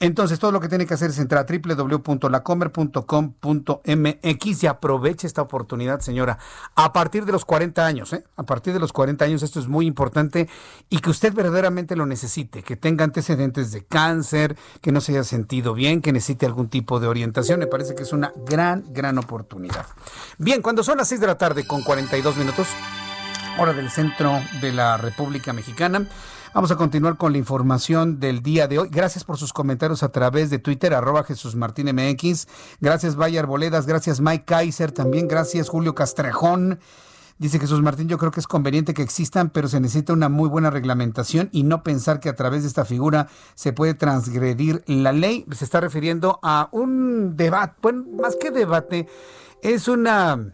Speaker 3: Entonces, todo lo que tiene que hacer es entrar a www.lacomer.com.mx y aproveche esta oportunidad, señora. A partir de los 40 años, ¿eh? A partir de los 40 años, esto es muy importante y que usted verdaderamente lo necesite, que tenga antecedentes de cáncer, que no se haya sentido bien, que necesite algún tipo de orientación. Me parece que es una gran, gran oportunidad. Bien, cuando son las 6 de la tarde con 42 minutos, hora del centro de la República Mexicana. Vamos a continuar con la información del día de hoy. Gracias por sus comentarios a través de Twitter, arroba Jesús Martín MX. Gracias, Bayar Boledas. Gracias, Mike Kaiser. También gracias, Julio Castrejón. Dice Jesús Martín, yo creo que es conveniente que existan, pero se necesita una muy buena reglamentación y no pensar que a través de esta figura se puede transgredir la ley. Se está refiriendo a un debate, bueno, más que debate, es una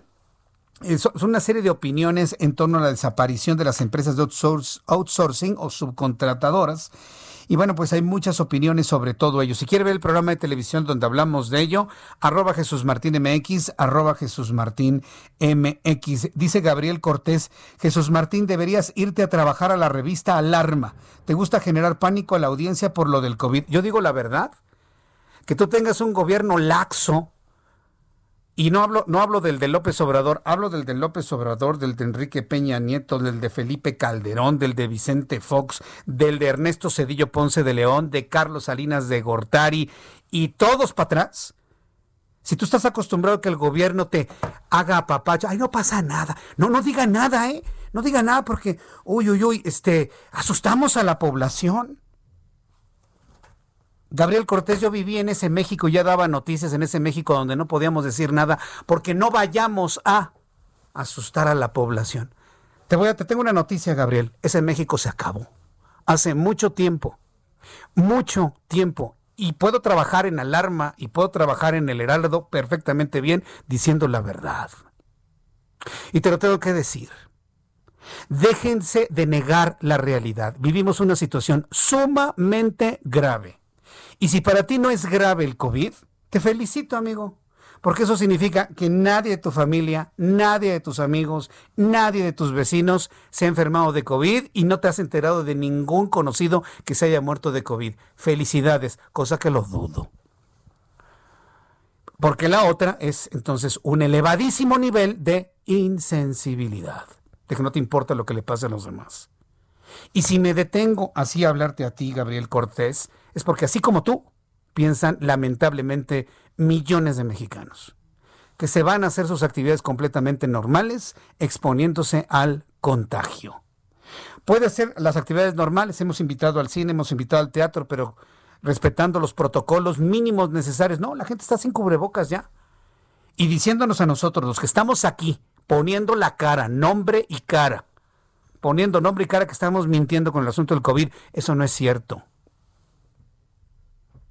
Speaker 3: es una serie de opiniones en torno a la desaparición de las empresas de outsourcing o subcontratadoras. Y bueno, pues hay muchas opiniones sobre todo ello. Si quiere ver el programa de televisión donde hablamos de ello, arroba Jesús Martín MX, arroba Jesús Martín MX. Dice Gabriel Cortés, Jesús Martín, deberías irte a trabajar a la revista Alarma. ¿Te gusta generar pánico a la audiencia por lo del COVID? Yo digo la verdad, que tú tengas un gobierno laxo, y no hablo, no hablo del de López Obrador, hablo del de López Obrador, del de Enrique Peña Nieto, del de Felipe Calderón, del de Vicente Fox, del de Ernesto Cedillo Ponce de León, de Carlos Salinas de Gortari y todos para atrás. Si tú estás acostumbrado a que el gobierno te haga apapacho, ay, no pasa nada. No, no diga nada, ¿eh? No diga nada porque, uy, uy, uy, este, asustamos a la población. Gabriel Cortés, yo viví en ese México, ya daba noticias en ese México donde no podíamos decir nada, porque no vayamos a, asustar a la población. Te voy a, te tengo una noticia, Gabriel. Ese México se acabó. Hace mucho tiempo. Mucho tiempo. Y puedo trabajar en alarma y puedo trabajar en el heraldo perfectamente bien diciendo la verdad. Y te lo tengo que decir. Déjense de negar la realidad. Vivimos una situación sumamente grave. Y si para ti no es grave el COVID, te felicito, amigo. Porque eso significa que nadie de tu familia, nadie de tus amigos, nadie de tus vecinos se ha enfermado de COVID y no te has enterado de ningún conocido que se haya muerto de COVID. Felicidades, cosa que lo dudo. Porque la otra es entonces un elevadísimo nivel de insensibilidad, de que no te importa lo que le pase a los demás. Y si me detengo así a hablarte a ti, Gabriel Cortés, es porque así como tú, piensan lamentablemente millones de mexicanos, que se van a hacer sus actividades completamente normales, exponiéndose al contagio. Puede ser las actividades normales, hemos invitado al cine, hemos invitado al teatro, pero respetando los protocolos mínimos necesarios. No, la gente está sin cubrebocas ya. Y diciéndonos a nosotros, los que estamos aquí, poniendo la cara, nombre y cara, poniendo nombre y cara que estamos mintiendo con el asunto del COVID, eso no es cierto.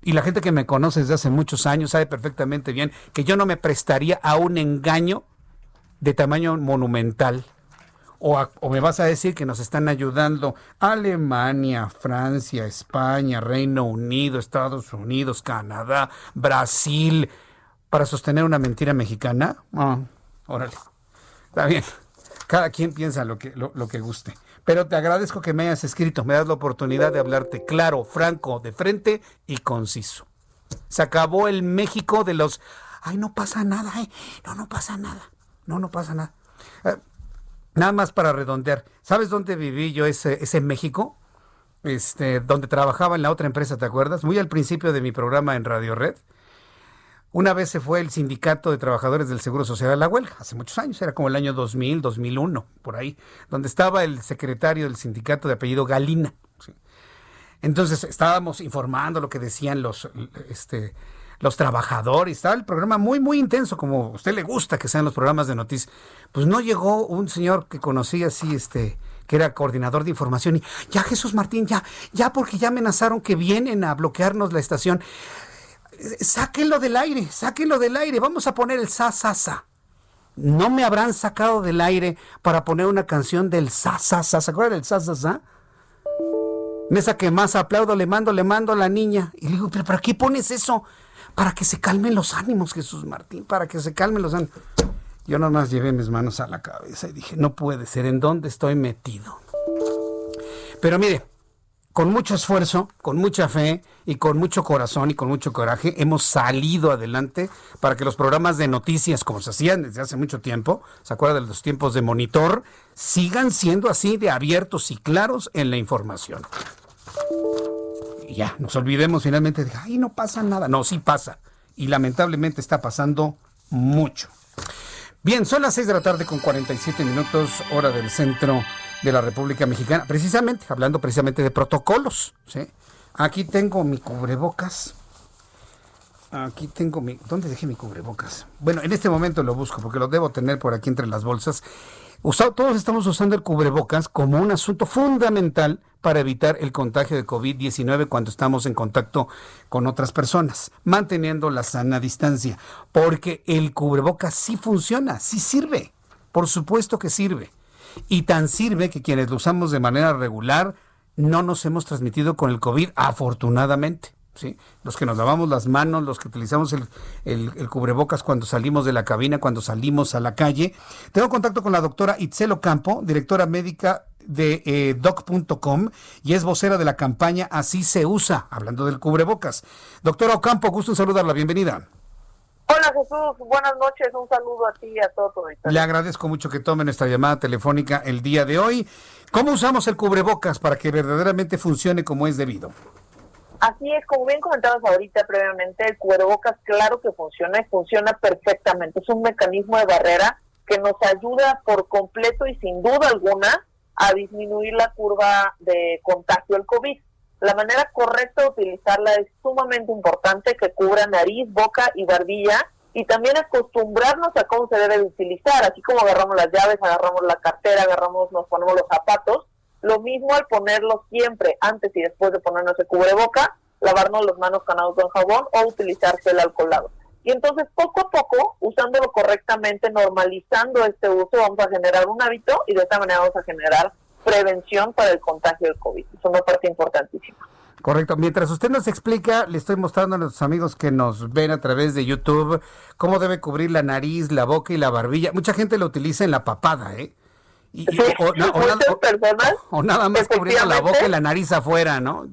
Speaker 3: Y la gente que me conoce desde hace muchos años sabe perfectamente bien que yo no me prestaría a un engaño de tamaño monumental. O, o, me vas a decir que nos están ayudando Alemania, Francia, España, Reino Unido, Estados Unidos, Canadá, Brasil, para sostener una mentira mexicana. Ah, órale. Está bien. Cada quien piensa lo que, lo, que guste. Pero te agradezco que me hayas escrito. Me das la oportunidad de hablarte claro, franco, de frente y conciso. Se acabó el México de los. Ay, no pasa nada, eh. No, no pasa nada. No, no pasa nada. Eh, nada más para redondear. ¿Sabes dónde viví yo ese, ese México? Este, donde trabajaba en la otra empresa, ¿te acuerdas? Muy al principio de mi programa en Radio Red. Una vez se fue el sindicato de trabajadores del Seguro Social a la huelga, hace muchos años, era como el año 2000, 2001, por ahí, donde estaba el secretario del sindicato de apellido Galina. Entonces estábamos informando lo que decían los, este, los trabajadores, estaba el programa muy, muy intenso, como a usted le gusta que sean los programas de noticias. Pues no llegó un señor que conocí así, este, que era coordinador de información, y ya Jesús Martín, ya, ya porque ya amenazaron que vienen a bloquearnos la estación sáquenlo del aire, sáquenlo del aire, vamos a poner el sa, sa, sa. No me habrán sacado del aire para poner una canción del sa, sa, sa. ¿Se acuerdan del sa, sa, sa? Mesa que más aplaudo, le mando, le mando a la niña. Y le digo, pero ¿para qué pones eso? Para que se calmen los ánimos, Jesús Martín, para que se calmen los ánimos. Yo nomás llevé mis manos a la cabeza y dije, no puede ser, ¿en dónde estoy metido? Pero mire, con mucho esfuerzo, con mucha fe y con mucho corazón y con mucho coraje, hemos salido adelante para que los programas de noticias, como se hacían desde hace mucho tiempo, ¿se acuerdan de los tiempos de monitor? Sigan siendo así de abiertos y claros en la información. Y ya, nos olvidemos finalmente de, ay, no pasa nada. No, sí pasa. Y lamentablemente está pasando mucho. Bien, son las 6 de la tarde con 47 minutos, hora del centro de la República Mexicana, precisamente, hablando precisamente de protocolos. ¿sí? Aquí tengo mi cubrebocas. Aquí tengo mi... ¿Dónde dejé mi cubrebocas? Bueno, en este momento lo busco porque lo debo tener por aquí entre las bolsas. Usado, todos estamos usando el cubrebocas como un asunto fundamental para evitar el contagio de COVID-19 cuando estamos en contacto con otras personas, manteniendo la sana distancia, porque el cubrebocas sí funciona, sí sirve, por supuesto que sirve. Y tan sirve que quienes lo usamos de manera regular no nos hemos transmitido con el COVID, afortunadamente. ¿sí? Los que nos lavamos las manos, los que utilizamos el, el, cubrebocas cuando salimos de la cabina, cuando salimos a la calle. Tengo contacto con la doctora Itzel Ocampo, directora médica de eh, doc.com y es vocera de la campaña Así se usa, hablando del cubrebocas. Doctora Ocampo, gusto en saludarla, bienvenida.
Speaker 18: Hola Jesús, buenas noches, un saludo a ti y a todo.
Speaker 3: Le agradezco mucho que tome nuestra llamada telefónica el día de hoy. ¿Cómo usamos el cubrebocas para que verdaderamente funcione como es debido?
Speaker 18: Así es, como bien comentabas ahorita previamente, el cubrebocas claro que funciona y funciona perfectamente. Es un mecanismo de barrera que nos ayuda por completo y sin duda alguna a disminuir la curva de contagio del COVID. La manera correcta utilizarla es sumamente importante, que cubra nariz, boca y barbilla y también acostumbrarnos a cómo se debe de utilizar, así como agarramos las llaves, agarramos la cartera, agarramos, nos ponemos los zapatos, lo mismo al ponerlos siempre, antes y después de ponernos el cubreboca, lavarnos las manos con agua con jabón o utilizar gel alcoholado. Y entonces poco a poco, usándolo correctamente, normalizando este uso, vamos a generar un hábito y de esta manera vamos a generar prevención para el contagio del COVID. Es una parte importantísima.
Speaker 3: Correcto. Mientras usted nos explica, le estoy mostrando a nuestros amigos que nos ven a través de YouTube cómo debe cubrir la nariz, la boca y la barbilla. Mucha gente lo utiliza en la papada, ¿eh?
Speaker 18: o,
Speaker 3: nada más cubriendo la boca y la nariz afuera, ¿no?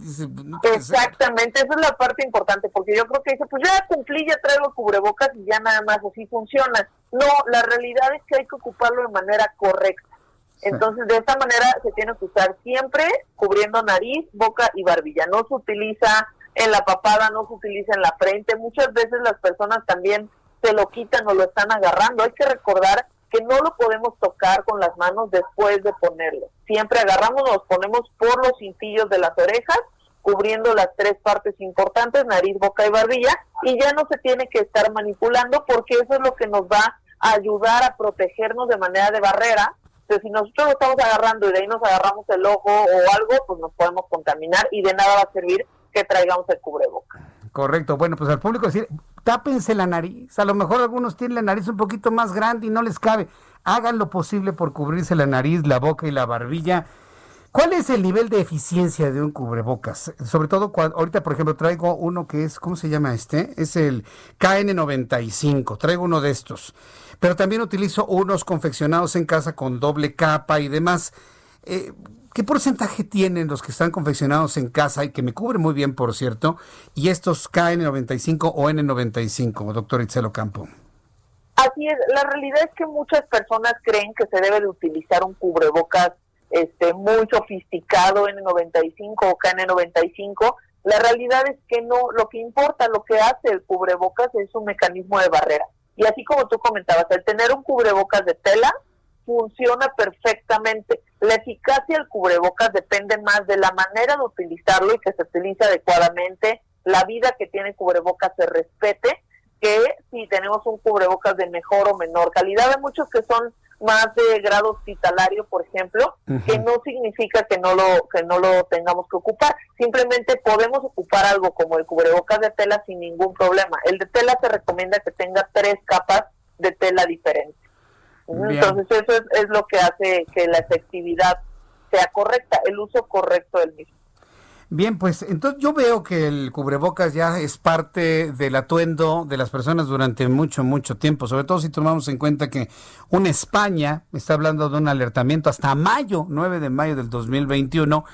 Speaker 18: Exactamente, esa es la parte importante, porque yo creo que dice, pues ya cumplí, ya traigo cubrebocas y ya nada más así funciona. No, la realidad es que hay que ocuparlo de manera correcta. Entonces, de esta manera se tiene que usar siempre cubriendo nariz, boca y barbilla. No se utiliza en la papada, no se utiliza en la frente. Muchas veces las personas también se lo quitan o lo están agarrando. Hay que recordar que no lo podemos tocar con las manos después de ponerlo. Siempre agarramos, nos ponemos por los cintillos de las orejas, cubriendo las tres partes importantes, nariz, boca y barbilla, y ya no se tiene que estar manipulando porque eso es lo que nos va a ayudar a protegernos de manera de barrera pero si nosotros lo estamos agarrando y de ahí nos agarramos el ojo o algo, pues nos podemos contaminar y de nada va a servir que traigamos el cubreboca.
Speaker 3: Correcto. Bueno, pues al público decir, tápense la nariz. A lo mejor algunos tienen la nariz un poquito más grande y no les cabe. Hagan lo posible por cubrirse la nariz, la boca y la barbilla. ¿Cuál es el nivel de eficiencia de un cubrebocas? Sobre todo cuando, ahorita, por ejemplo, traigo uno que es, ¿cómo se llama este? Es el KN95. Traigo uno de estos pero también utilizo unos confeccionados en casa con doble capa y demás. Eh, ¿Qué porcentaje tienen los que están confeccionados en casa y que me cubren muy bien, por cierto, y estos KN95 o N95, doctor Itzelo Campo?
Speaker 18: Así es, la realidad es que muchas personas creen que se debe de utilizar un cubrebocas este muy sofisticado N95 o KN95. La realidad es que no, lo que importa, lo que hace el cubrebocas es un mecanismo de barrera. Y así como tú comentabas, el tener un cubrebocas de tela funciona perfectamente. La eficacia del cubrebocas depende más de la manera de utilizarlo y que se utilice adecuadamente, la vida que tiene cubrebocas se respete, que si tenemos un cubrebocas de mejor o menor calidad. Hay muchos que son más de grado hospitalario, por ejemplo, que no significa que no lo que no lo tengamos que ocupar. Simplemente podemos ocupar algo como el cubrebocas de tela sin ningún problema. El de tela se recomienda que tenga tres capas de tela diferentes. Entonces eso es, es lo que hace que la efectividad sea correcta, el uso correcto del mismo.
Speaker 3: Bien, pues entonces yo veo que el cubrebocas ya es parte del atuendo de las personas durante mucho, mucho tiempo, sobre todo si tomamos en cuenta que una España está hablando de un alertamiento hasta mayo, 9 de mayo del 2021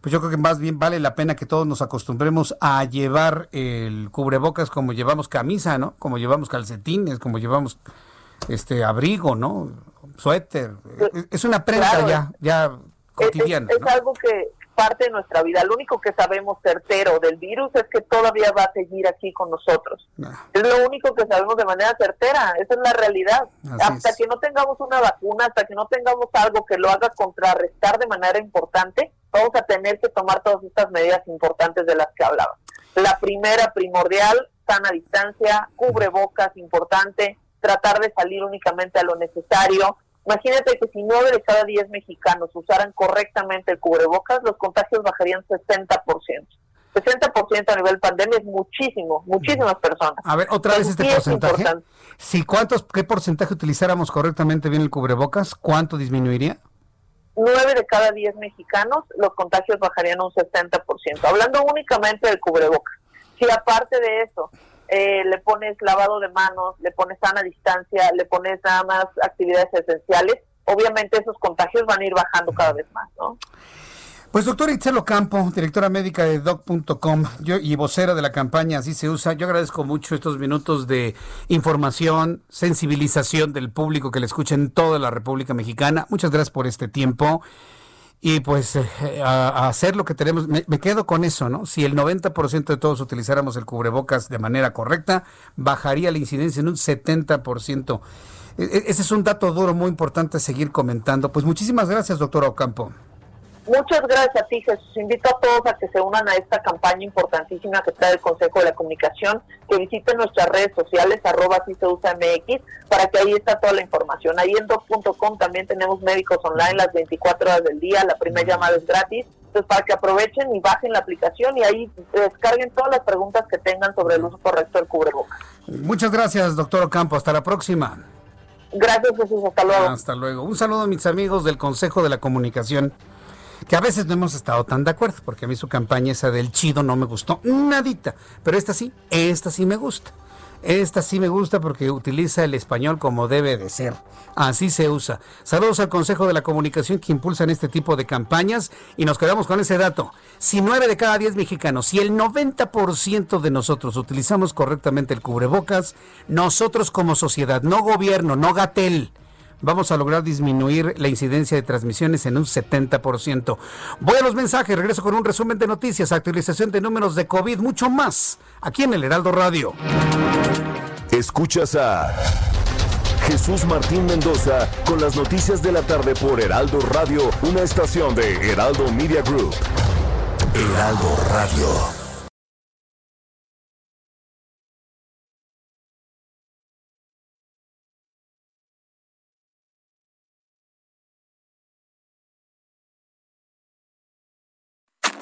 Speaker 3: pues yo creo que más bien vale la pena que todos nos acostumbremos a llevar el cubrebocas como llevamos camisa, ¿no? Como llevamos calcetines, como llevamos este abrigo, ¿no? Suéter. Es una prenda ya, ya cotidiana.
Speaker 18: Es, algo que, parte de nuestra vida. Lo único que sabemos certero del virus es que todavía va a seguir aquí con nosotros. Es lo único que sabemos de manera certera. Esa es la realidad. hasta que no tengamos una vacuna, hasta que no tengamos algo que lo haga contrarrestar de manera importante, vamos a tener que tomar todas estas medidas importantes de las que hablaba. La primera, primordial, sana distancia, cubrebocas, importante, tratar de salir únicamente a lo necesario, Imagínate que si nueve de cada diez mexicanos usaran correctamente el cubrebocas, los contagios bajarían 60%. 60% a nivel pandemia es muchísimo, muchísimas personas.
Speaker 3: A ver, otra vez este porcentaje. Si cuántos, ¿Qué porcentaje utilizáramos correctamente bien el cubrebocas? ¿Cuánto disminuiría?
Speaker 18: Nueve de cada diez mexicanos, los contagios bajarían un 60%. Hablando únicamente del cubrebocas. Si aparte de eso eh, le pones lavado de manos, le pones sana distancia, le pones nada más actividades esenciales, obviamente esos contagios van a ir bajando cada vez más, ¿no?
Speaker 3: Pues doctora Itzelo Campo, directora médica de doc.com y vocera de la campaña Así se usa, yo agradezco mucho estos minutos de información, sensibilización del público que le escucha en toda la República Mexicana. Muchas gracias por este tiempo y pues eh, a, hacer lo que tenemos. Me, quedo con eso, ¿no? Si el 90% de todos utilizáramos el cubrebocas de manera correcta, bajaría la incidencia en un 70%. E, e, ese es un dato duro muy importante a seguir comentando. Pues muchísimas gracias, doctor Ocampo.
Speaker 18: Muchas gracias a ti, Jesús. Invito a todos a que se unan a esta campaña importantísima que está del Consejo de la Comunicación, que visiten nuestras redes sociales, arroba MX, para que ahí está toda la información. Ahí en doc.com también tenemos médicos online las 24 horas del día, la primera llamada es gratis. Entonces, para que aprovechen y bajen la aplicación y ahí descarguen todas las preguntas que tengan sobre el uso correcto del cubrebocas.
Speaker 3: Muchas gracias, doctor Ocampo. Hasta la próxima.
Speaker 18: Gracias, Jesús. Hasta luego.
Speaker 3: Hasta luego. Un saludo a mis amigos del Consejo de la Comunicación que a veces no hemos estado tan de acuerdo, porque a mí su campaña esa del chido no me gustó nadita, pero esta sí, esta sí me gusta. Esta sí me gusta porque utiliza el español como debe de ser. Así se usa. Saludos al Consejo de la Comunicación que impulsan este tipo de campañas y nos quedamos con ese dato. Si 9 de cada 10 mexicanos, si el 90% de nosotros utilizamos correctamente el cubrebocas, nosotros como sociedad, no gobierno, no gatel, vamos a lograr disminuir la incidencia de transmisiones en un 70%. Voy a los mensajes, regreso con un resumen de noticias, actualización de números de COVID, mucho más, aquí en el Heraldo Radio.
Speaker 2: Escuchas a Jesús Martín Mendoza con las noticias de la tarde por Heraldo Radio, una estación de Heraldo Media Group. Heraldo Radio.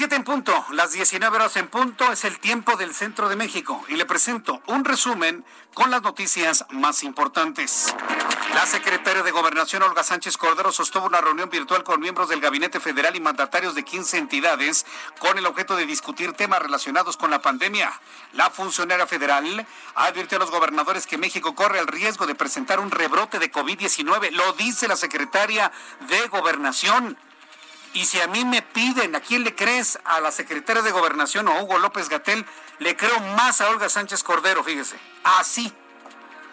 Speaker 3: 7 en punto, las 19 horas en punto es el tiempo del centro de México y le presento un resumen con las noticias más importantes. La secretaria de Gobernación Olga Sánchez Cordero sostuvo una reunión virtual con miembros del Gabinete Federal y mandatarios de 15 entidades con el objeto de discutir temas relacionados con la pandemia. La funcionaria federal advirtió a los gobernadores que México corre el riesgo de presentar un rebrote de COVID-19. Lo dice la secretaria de Gobernación. Y si a mí me piden, ¿a quién le crees? ¿A la secretaria de Gobernación o Hugo López Gatel? Le creo más a Olga Sánchez Cordero, fíjese. Así.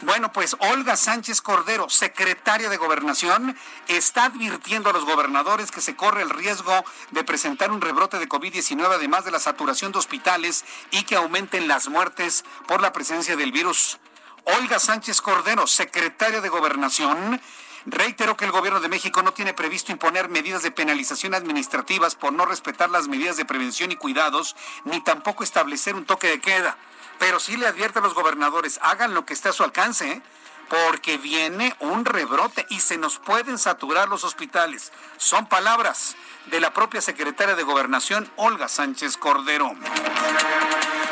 Speaker 3: Bueno, pues Olga Sánchez Cordero, secretaria de Gobernación, está advirtiendo a los gobernadores que se corre el riesgo de presentar un rebrote de COVID-19, además de la saturación de hospitales y que aumenten las muertes por la presencia del virus. Olga Sánchez Cordero, secretaria de Gobernación, Reitero que el gobierno de México no tiene previsto imponer medidas de penalización administrativas por no respetar las medidas de prevención y cuidados, ni tampoco establecer un toque de queda. Pero sí le advierte a los gobernadores, hagan lo que esté a su alcance, ¿eh? porque viene un rebrote y se nos pueden saturar los hospitales. Son palabras de la propia secretaria de Gobernación, Olga Sánchez Cordero.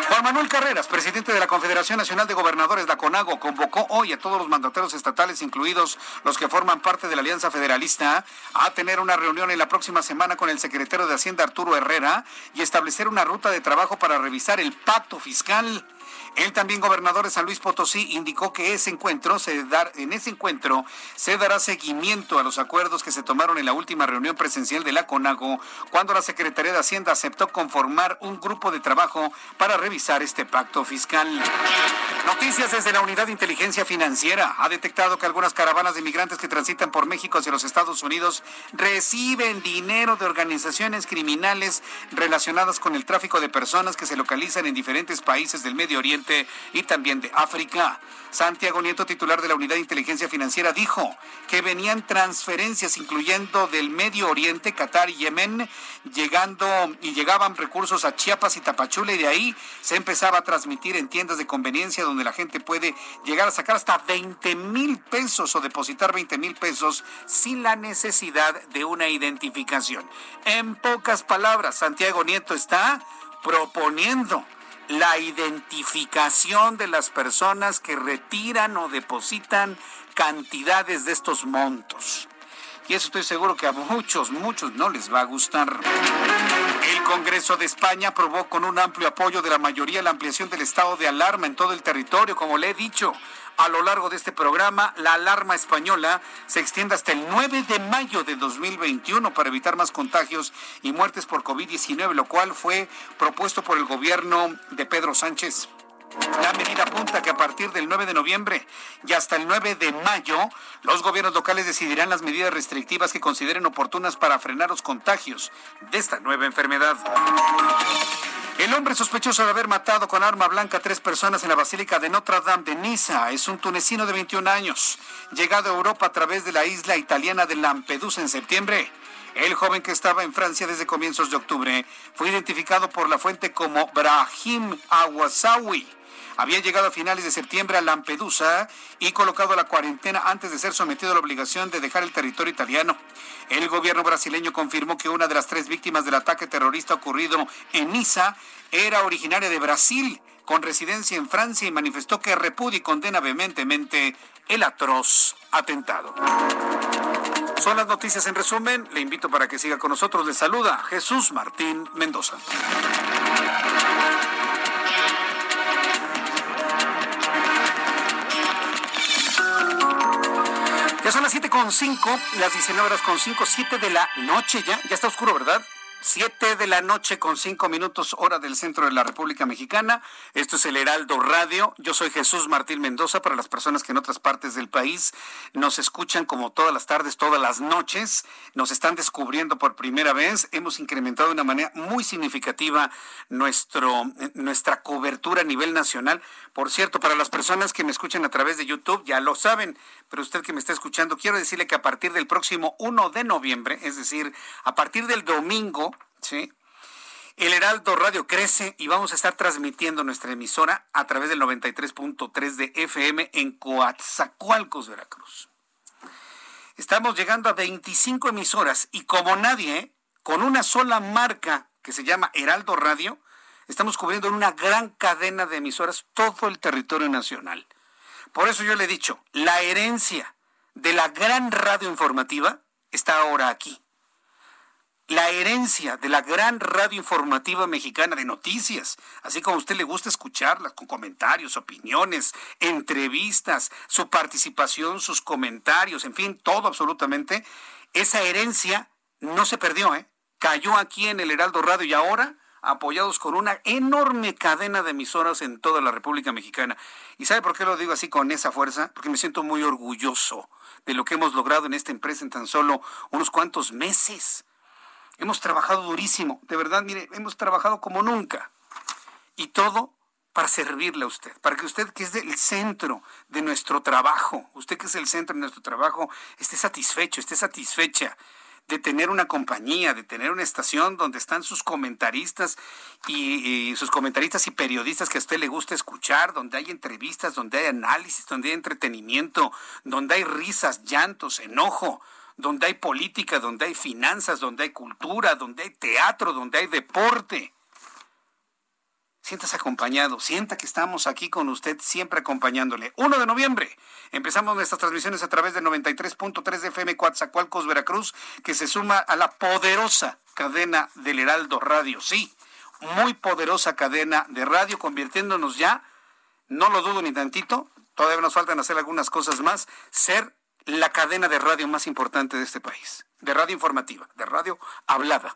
Speaker 3: Juan Manuel Carreras, presidente de la Confederación Nacional de Gobernadores, la CONAGO, convocó hoy a todos los mandatarios estatales, incluidos los que forman parte de la Alianza Federalista, a tener una reunión en la próxima semana con el secretario de Hacienda, Arturo Herrera, y establecer una ruta de trabajo para revisar el pacto fiscal. El también gobernador de San Luis Potosí indicó que ese encuentro se dar, en ese encuentro se dará seguimiento a los acuerdos que se tomaron en la última reunión presencial de la CONAGO, cuando la Secretaría de Hacienda aceptó conformar un grupo de trabajo para revisar este pacto fiscal. Noticias desde la Unidad de Inteligencia Financiera. Ha detectado que algunas caravanas de migrantes que transitan por México hacia los Estados Unidos reciben dinero de organizaciones criminales relacionadas con el tráfico de personas que se localizan en diferentes países del Medio Oriente y también de África. Santiago Nieto, titular de la Unidad de Inteligencia Financiera, dijo que venían transferencias incluyendo del Medio Oriente, Qatar y Yemen, llegando y llegaban recursos a Chiapas y Tapachula y de ahí se empezaba a transmitir en tiendas de conveniencia donde la gente puede llegar a sacar hasta 20 mil pesos o depositar 20 mil pesos sin la necesidad de una identificación. En pocas palabras, Santiago Nieto está proponiendo la identificación de las personas que retiran o depositan cantidades de estos montos. Y eso estoy seguro que a muchos, muchos no les va a gustar. El Congreso de España aprobó con un amplio apoyo de la mayoría la ampliación del estado de alarma en todo el territorio, como le he dicho. A lo largo de este programa. La alarma española se extiende hasta el 9 de mayo de 2021 para evitar más contagios y muertes por COVID-19, lo cual fue propuesto por el gobierno de Pedro Sánchez. La medida apunta que a partir del 9 de noviembre y hasta el 9 de mayo, los gobiernos locales decidirán las medidas restrictivas que consideren oportunas para frenar los contagios de esta nueva enfermedad. El hombre sospechoso de haber matado con arma blanca a tres personas en la Basílica de Notre Dame de Niza es un tunecino de 21 años, llegado a Europa a través de la isla italiana de Lampedusa en septiembre. El joven que estaba en Francia desde comienzos de octubre fue identificado por la fuente como Brahim Awasawi había llegado a finales de septiembre a Lampedusa y colocado la cuarentena antes de ser sometido a la obligación de dejar el territorio italiano. El gobierno brasileño confirmó que una de las tres víctimas del ataque terrorista ocurrido en Niza era originaria de Brasil, con residencia en Francia, y manifestó que repudia y condena vehementemente el atroz atentado. Son las noticias en resumen. Le invito para que siga con nosotros. Le saluda Jesús Martín Mendoza. Ya son las siete con cinco, las 19 horas con cinco, siete de la noche ya. Ya está oscuro, ¿verdad? 7 de la noche con 5 minutos hora del centro de la República Mexicana. Esto es el Heraldo Radio. Yo soy Jesús Martín Mendoza para las personas que en otras partes del país nos escuchan como todas las tardes, todas las noches. Nos están descubriendo por primera vez. Hemos incrementado de una manera muy significativa nuestro, nuestra cobertura a nivel nacional. Por cierto, para las personas que me escuchan a través de YouTube ya lo saben, pero usted que me está escuchando, quiero decirle que a partir del próximo 1 de noviembre, es decir, a partir del domingo, ¿sí? El Heraldo Radio crece y vamos a estar transmitiendo nuestra emisora a través del 93.3 de FM en Coatzacoalcos, Veracruz. Estamos llegando a 25 emisoras y como nadie, con una sola marca que se llama Heraldo Radio, estamos cubriendo en una gran cadena de emisoras todo el territorio nacional. Por eso yo le he dicho, la herencia de la gran radio informativa está ahora aquí la herencia de la gran radio informativa mexicana de noticias, así como a usted le gusta escucharlas con comentarios, opiniones, entrevistas, su participación, sus comentarios, en fin, todo absolutamente, esa herencia no se perdió, ¿eh? cayó aquí en el Heraldo Radio y ahora apoyados con una enorme cadena de emisoras en toda la República Mexicana. ¿Y sabe por qué lo digo así con esa fuerza? Porque me siento muy orgulloso de lo que hemos logrado en esta empresa en tan solo unos cuantos meses Hemos trabajado durísimo, de verdad, mire, hemos trabajado como nunca. Y todo para servirle a usted, para que usted, que es el centro de nuestro trabajo, usted que es el centro de nuestro trabajo, esté satisfecho, esté satisfecha de tener una compañía, de tener una estación donde están sus comentaristas y, sus comentaristas y periodistas que a usted le gusta escuchar, donde hay entrevistas, donde hay análisis, donde hay entretenimiento, donde hay risas, llantos, enojo, donde hay política, donde hay finanzas, donde hay cultura, donde hay teatro, donde hay deporte. Siéntase acompañado, sienta que estamos aquí con usted siempre acompañándole. 1 de noviembre empezamos nuestras transmisiones a través de 93.3 de FM Coatzacoalcos, Veracruz, que se suma a la poderosa cadena del Heraldo Radio. Sí, muy poderosa cadena de radio, convirtiéndonos ya, no lo dudo ni tantito, todavía nos faltan hacer algunas cosas más, ser la cadena de radio más importante de este país, de radio informativa, de radio hablada,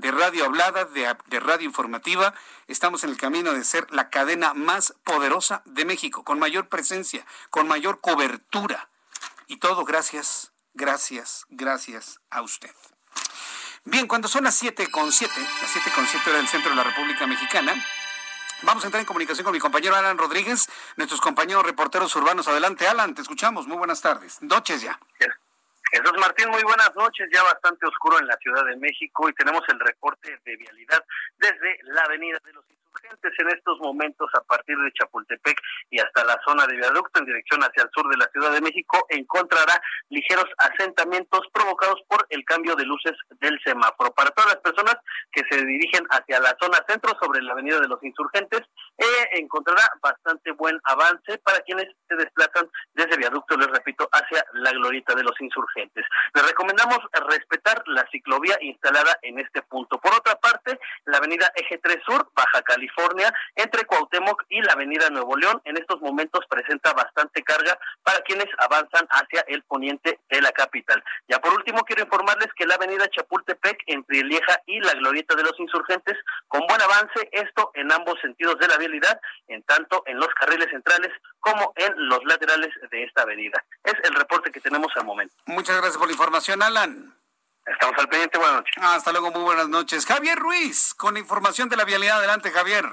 Speaker 3: de radio hablada, de, radio informativa. Estamos en el camino de ser la cadena más poderosa de México, con mayor presencia, con mayor cobertura. Y todo gracias, gracias, gracias a usted. Bien, cuando son las siete con siete, las siete con siete del centro de la República Mexicana, Vamos a entrar en comunicación con mi compañero Alan Rodríguez, nuestros compañeros reporteros urbanos. Adelante, Alan, te escuchamos. Muy buenas tardes. Noches ya.
Speaker 10: Jesús Martín, muy buenas noches. Ya bastante oscuro en la Ciudad de México y tenemos el reporte de vialidad desde la Avenida de los En estos momentos a partir de Chapultepec y hasta la zona de viaducto en dirección hacia el sur de la Ciudad de México encontrará ligeros asentamientos provocados por el cambio de luces del semáforo. Para todas las personas que se dirigen hacia la zona centro sobre la Avenida de los Insurgentes, eh, encontrará bastante buen avance para quienes se desplazan desde viaducto, les repito, hacia la glorieta de los insurgentes. Les recomendamos respetar la ciclovía instalada en este punto. Por otra parte, la avenida Eje 3 Sur, Baja California, entre Cuauhtémoc y la avenida Nuevo León, en estos momentos presenta bastante carga para quienes avanzan hacia el poniente de la capital. Ya por último, quiero informarles que la avenida Chapultepec, entre Lieja y la glorieta de los insurgentes, con buen avance, esto en ambos sentidos de la vialidad, en tanto en los carriles centrales como en los laterales de esta avenida. Es el reporte que tenemos al momento.
Speaker 3: Muchas gracias por la información, Alan.
Speaker 10: Estamos al pendiente, buenas noches.
Speaker 3: Hasta luego, muy buenas noches. Javier Ruiz, con información de la vialidad. Adelante, Javier.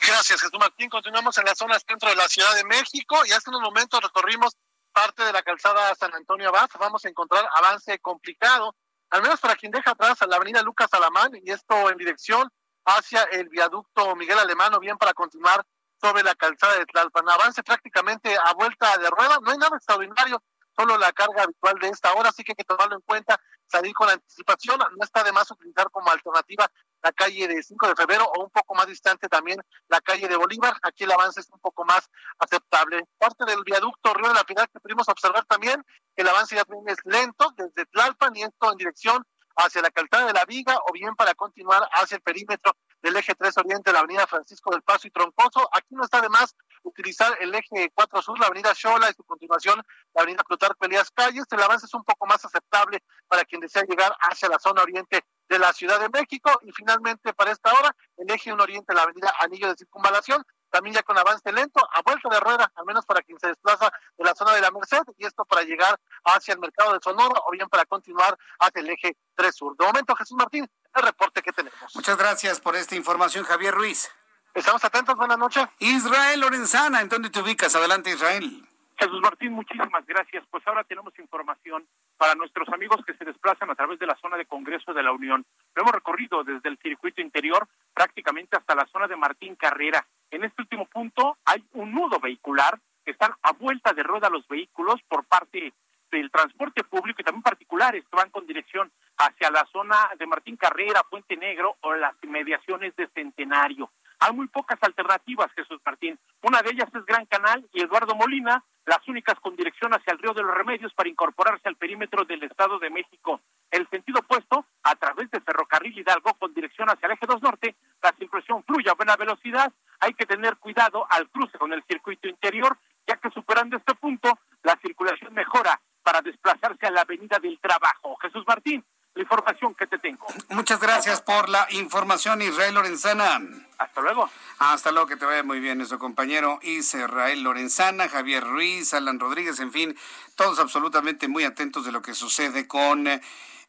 Speaker 9: Gracias, Jesús Martín. Continuamos en la zona centro de la Ciudad de México y hace unos momentos recorrimos parte de la calzada San Antonio Abad. Vamos a encontrar avance complicado, al menos para quien deja atrás a la avenida Lucas Alamán y esto en dirección hacia el viaducto Miguel Alemán o bien para continuar sobre la calzada de Tlalpan. Avance prácticamente a vuelta de rueda, no hay nada extraordinario, solo la carga habitual de esta. Hora, así que hay que tomarlo en cuenta, salir con anticipación, no está de más utilizar como alternativa la calle de 5 de febrero o un poco más distante también la calle de Bolívar, aquí el avance es un poco más aceptable. Parte del viaducto Río de la Piedad que pudimos observar también, el avance ya también es lento desde Tlalpan y esto en dirección hacia la calzada de la Viga o bien para continuar hacia el perímetro del eje 3 Oriente, la avenida Francisco del Paso y Troncoso. Aquí no está de más utilizar el eje 4 Sur, la avenida Xola y su continuación la avenida Plutarco Elías Calles. El avance es un poco más aceptable para quien desea llegar hacia la zona oriente de la Ciudad de México. Y finalmente, para esta hora, el eje 1 Oriente, la avenida Anillo de Circunvalación, también ya con avance lento, a vuelta de rueda, al menos para quien se desplaza de la zona de la Merced, y esto para llegar hacia el mercado de Sonora o bien para continuar hacia el eje 3 Sur. De momento, Jesús Martín, el reporte que tenemos.
Speaker 3: Muchas gracias por esta información, Javier Ruiz.
Speaker 9: Estamos atentos, buenas noches.
Speaker 3: Israel Lorenzana, ¿en dónde te ubicas? Adelante, Israel.
Speaker 19: Jesús Martín, muchísimas gracias. Pues ahora tenemos información para nuestros amigos que se desplazan a través de la zona de Congreso de la Unión. Lo hemos recorrido desde el circuito interior prácticamente hasta la zona de Martín Carrera. En este último punto hay un nudo vehicular que están a vuelta de rueda los vehículos por parte del transporte público y también particulares que van con dirección hacia la zona de Martín Carrera, Puente Negro o las inmediaciones de Centenario. Hay muy pocas alternativas, Jesús Martín. Una de ellas es Gran Canal y Eduardo Molina, las únicas con dirección hacia el Río de los Remedios para incorporarse al perímetro del Estado de México. El sentido opuesto, a través de Ferrocarril Hidalgo con dirección hacia el Eje 2 Norte, la circulación fluye a buena velocidad. Hay que tener cuidado al cruce con el circuito interior, ya que superando este punto, la circulación mejora para desplazarse a la Avenida del Trabajo. Jesús Martín, la información que te tengo.
Speaker 3: Muchas gracias por la información, Israel Lorenzana.
Speaker 19: Hasta luego.
Speaker 3: Hasta luego, que te vaya muy bien nuestro compañero Israel Lorenzana, Javier Ruiz, Alan Rodríguez, en fin, todos absolutamente muy atentos de lo que sucede con, eh,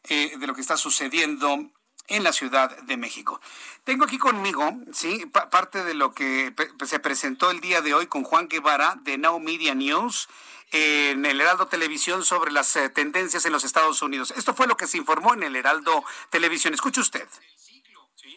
Speaker 3: de lo que está sucediendo en la Ciudad de México. Tengo aquí conmigo, sí, parte de lo que se presentó el día de hoy con Juan Guevara de Now Media News en el Heraldo Televisión sobre las eh, tendencias en los Estados Unidos. Esto fue lo que se informó en el Heraldo Televisión. Escuche usted.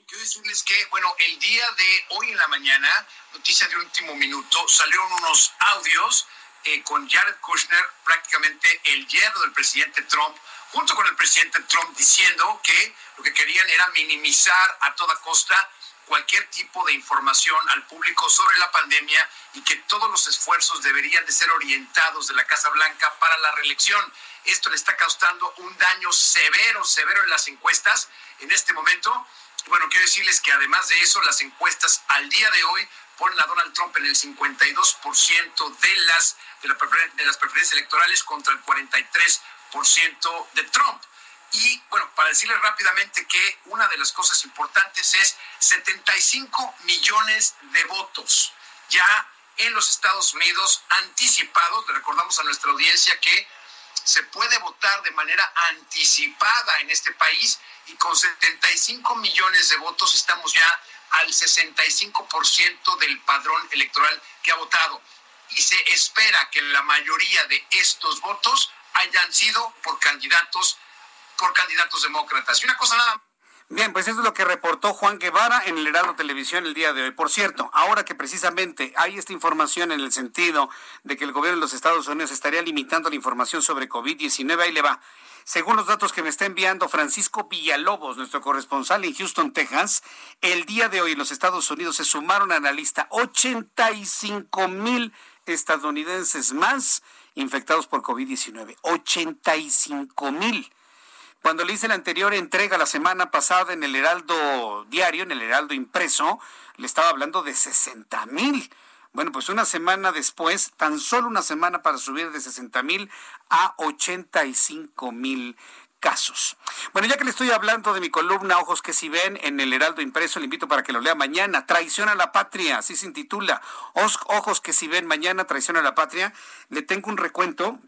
Speaker 20: Quiero decirles que, bueno, el día de hoy en la mañana, noticia de último minuto, salieron unos audios eh, con Jared Kushner, prácticamente el yerno del presidente Trump, junto con el presidente Trump, diciendo que lo que querían era minimizar a toda costa cualquier tipo de información al público sobre la pandemia y que todos los esfuerzos deberían de ser orientados de la Casa Blanca para la reelección. Esto le está causando un daño severo, severo en las encuestas en este momento. Bueno, quiero decirles que además de eso, las encuestas al día de hoy ponen a Donald Trump en el 52% de las, de, de las preferencias electorales contra el 43% de Trump. Y bueno, para decirles rápidamente que una de las cosas importantes es 75 millones de votos ya en los Estados Unidos anticipados. Le recordamos a nuestra audiencia que se puede votar de manera anticipada en este país y con 75 millones de votos estamos ya al 65% del padrón electoral que ha votado. Y se espera que la mayoría de estos votos hayan sido por candidatos por candidatos demócratas. Y una cosa nada
Speaker 3: Bien, pues eso es lo que reportó Juan Guevara en el Heraldo Televisión el día de hoy. Por cierto, ahora que precisamente hay esta información en el sentido de que el gobierno de los Estados Unidos estaría limitando la información sobre COVID-19, ahí le va. Según los datos que me está enviando Francisco Villalobos, nuestro corresponsal en Houston, Texas, el día de hoy en los Estados Unidos se sumaron a la lista 85 mil estadounidenses más infectados por COVID-19. 85 mil. Cuando le hice la anterior entrega la semana pasada en el Heraldo Diario, en el Heraldo Impreso, le estaba hablando de 60 mil. Bueno, pues una semana después, tan solo una semana para subir de 60 mil a 85 mil casos. Bueno, ya que le estoy hablando de mi columna Ojos que si ven en el Heraldo Impreso, le invito para que lo lea mañana. Traición a la patria, así se intitula. Ojos que si ven mañana, traición a la patria. Le tengo un recuento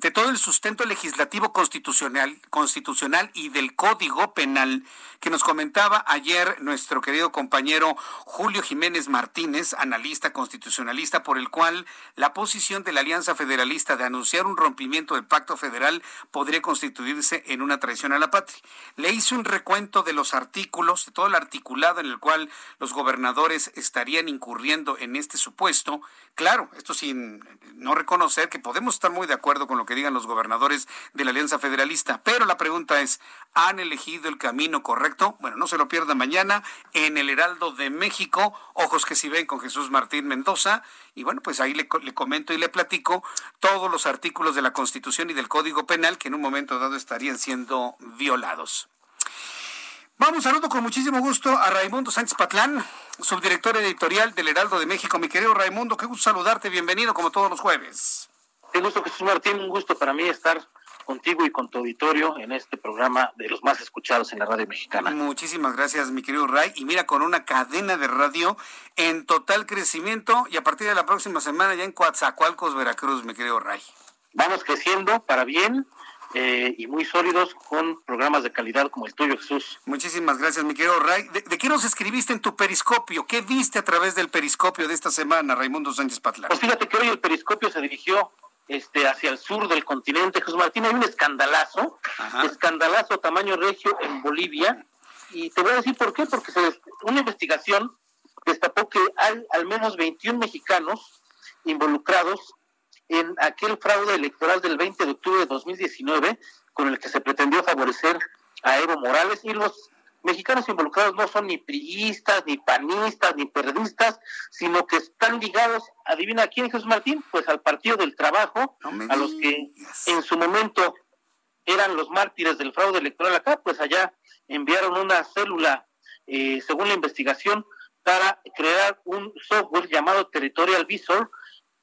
Speaker 3: de todo el sustento legislativo constitucional, constitucional y del Código Penal que nos comentaba ayer nuestro querido compañero Julio Jiménez Martínez, analista constitucionalista, por el cual la posición de la Alianza Federalista de anunciar un rompimiento del pacto federal podría constituirse en una traición a la patria. Le hice un recuento de los artículos, de todo el articulado en el cual los gobernadores estarían incurriendo en este supuesto. Claro, esto sin no reconocer que podemos estar muy de acuerdo con lo que digan los gobernadores de la Alianza Federalista, pero la pregunta es, ¿han elegido el camino correcto? Bueno, no se lo pierda mañana en el Heraldo de México, ojos que si ven con Jesús Martín Mendoza, y bueno, pues ahí le, le comento y le platico todos los artículos de la Constitución y del Código Penal que en un momento dado estarían siendo violados. Vamos, saludo con muchísimo gusto a Raimundo Sánchez Patlán, subdirector editorial del Heraldo de México. Mi querido Raimundo, qué gusto saludarte, bienvenido como todos los jueves.
Speaker 21: Qué gusto, Jesús Martín, un gusto para mí estar contigo y con tu auditorio en este programa de los más escuchados en la radio mexicana.
Speaker 3: Muchísimas gracias, mi querido Ray. Y mira, con una cadena de radio en total crecimiento y a partir de la próxima semana ya en Coatzacoalcos, Veracruz, mi querido Ray.
Speaker 21: Vamos creciendo para bien eh, y muy sólidos con programas de calidad como el tuyo, Jesús.
Speaker 3: Muchísimas gracias, mi querido Ray. ¿De, qué nos escribiste en tu periscopio? ¿Qué viste a través del periscopio de esta semana, Raimundo Sánchez Patlán?
Speaker 21: Pues fíjate que hoy el periscopio se dirigió este, hacia el sur del continente. Jesús Martín, hay un escandalazo, escandalazo tamaño regio en Bolivia. Y te voy a decir por qué, porque se, una investigación destapó que hay al menos 21 mexicanos involucrados en aquel fraude electoral del 20 de octubre de 2019 con el que se pretendió favorecer a Evo Morales y los mexicanos involucrados no son ni priistas, ni panistas, ni periodistas, sino que están ligados, adivina quién Jesús Martín, pues al Partido del Trabajo, a los que en su momento eran los mártires del fraude electoral acá, pues allá enviaron una célula, eh, según la investigación, para crear un software llamado Territorial Visor,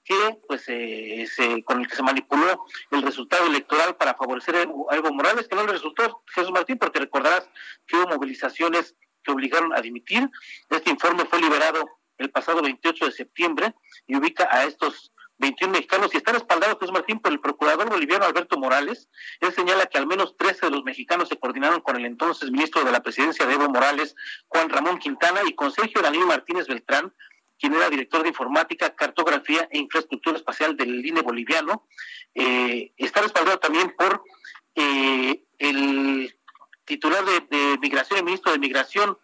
Speaker 21: que pues eh, con el que se manipuló el resultado electoral para favorecer a Evo Morales, que no le resultó Jesús Martín, porque recordarás que hubo movilizaciones que obligaron a dimitir. Este informe fue liberado el pasado 28 de septiembre y ubica a estos 21 mexicanos y está respaldado Jesús Martín por el procurador boliviano Alberto Morales. Él señala que al menos 13 de los mexicanos se coordinaron con el entonces ministro de la presidencia de Evo Morales, Juan Ramón Quintana, y con Sergio Daniel Martínez Beltrán, quien era director de informática, cartografía e infraestructura espacial del INE boliviano. Eh, está respaldado también por eh, el titular de, migración, el ministro de migración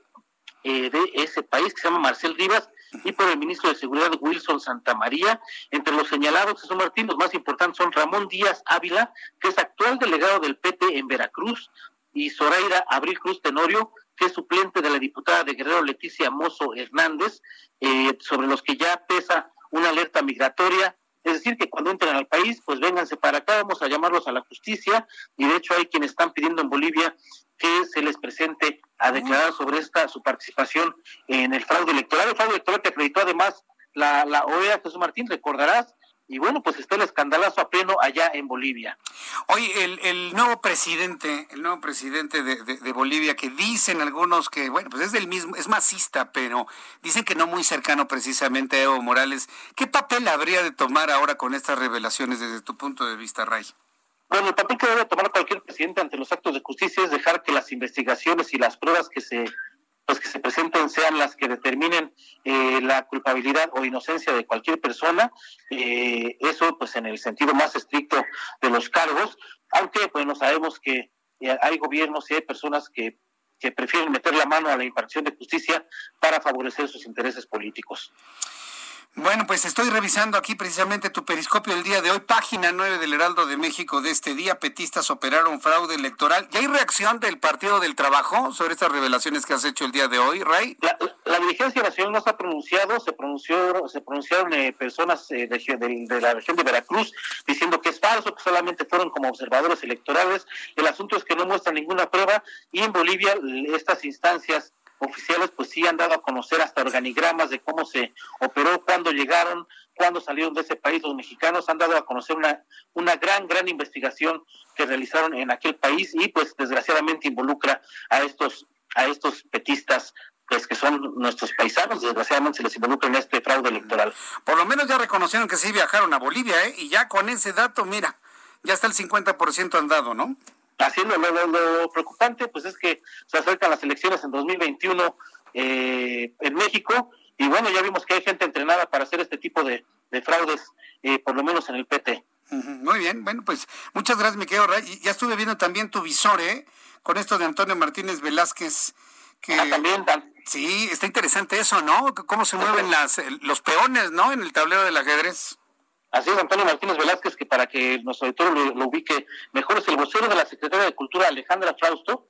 Speaker 21: eh, de ese país, que se llama Marcel Rivas, y por el ministro de Seguridad Wilson Santamaría. Entre los señalados, Jesús Martín, los más importantes son Ramón Díaz Ávila, que es actual delegado del PT en Veracruz, y Zoraida Abril Cruz Tenorio, que es suplente de la diputada de Guerrero Leticia Mozo Hernández, eh, sobre los que ya pesa una alerta migratoria. Es decir, que cuando entren al país, pues vénganse para acá, vamos a llamarlos a la justicia. Y de hecho hay quienes están pidiendo en Bolivia que se les presente a declarar sobre esta su participación en el fraude electoral. El fraude electoral que acreditó además la, la OEA, Jesús Martín, recordarás, y bueno, pues está el escandalazo a pleno allá en Bolivia.
Speaker 3: Oye, el, el nuevo presidente, el nuevo presidente de, de, Bolivia, que dicen algunos que, bueno, pues es del mismo, es masista, pero dicen que no muy cercano precisamente a Evo Morales. ¿Qué papel habría de tomar ahora con estas revelaciones desde tu punto de vista, Ray?
Speaker 21: Bueno, el papel que debe tomar cualquier presidente ante los actos de justicia es dejar que las investigaciones y las pruebas que se pues que se presenten sean las que determinen eh, la culpabilidad o inocencia de cualquier persona, eh, eso pues en el sentido más estricto de los cargos, aunque bueno sabemos que eh, hay gobiernos y hay personas que, que prefieren meter la mano a la impartición de justicia para favorecer sus intereses políticos.
Speaker 3: Bueno, pues estoy revisando aquí precisamente tu periscopio el día de hoy, página 9 del Heraldo de México de este día. Petistas operaron fraude electoral. ¿Y hay reacción del Partido del Trabajo sobre estas revelaciones que has hecho el día de hoy, Ray?
Speaker 21: La, dirigencia nacional no se ha pronunciado, se pronunció, se pronunciaron eh, personas eh, de, la región de Veracruz diciendo que es falso, que solamente fueron como observadores electorales. El asunto es que no muestran ninguna prueba y en Bolivia estas instancias oficiales pues sí han dado a conocer hasta organigramas de cómo se operó, cuándo llegaron, cuándo salieron de ese país los mexicanos, han dado a conocer una, una gran, gran investigación que realizaron en aquel país y pues desgraciadamente involucra a estos, a estos petistas pues que son nuestros paisanos, desgraciadamente se les involucra en este fraude electoral.
Speaker 3: Por lo menos ya reconocieron que sí viajaron a Bolivia, ¿eh? Y ya con ese dato, mira, ya está el 50% andado, ¿no?
Speaker 21: Haciendo lo, preocupante pues es que se acercan las elecciones en 2021 eh, en México y bueno ya vimos que hay gente entrenada para hacer este tipo de, fraudes eh, por lo menos en el PT
Speaker 3: muy bien bueno pues muchas gracias mi querido Ray. ya estuve viendo también tu visor eh con esto de Antonio Martínez Velázquez que
Speaker 21: ah, también
Speaker 3: sí está interesante eso no cómo se mueven las los peones no en el tablero del ajedrez
Speaker 21: Así es, Antonio Martínez Velázquez, que para que nuestro auditor lo, ubique mejor, es el vocero de la Secretaría de Cultura, Alejandra Frausto,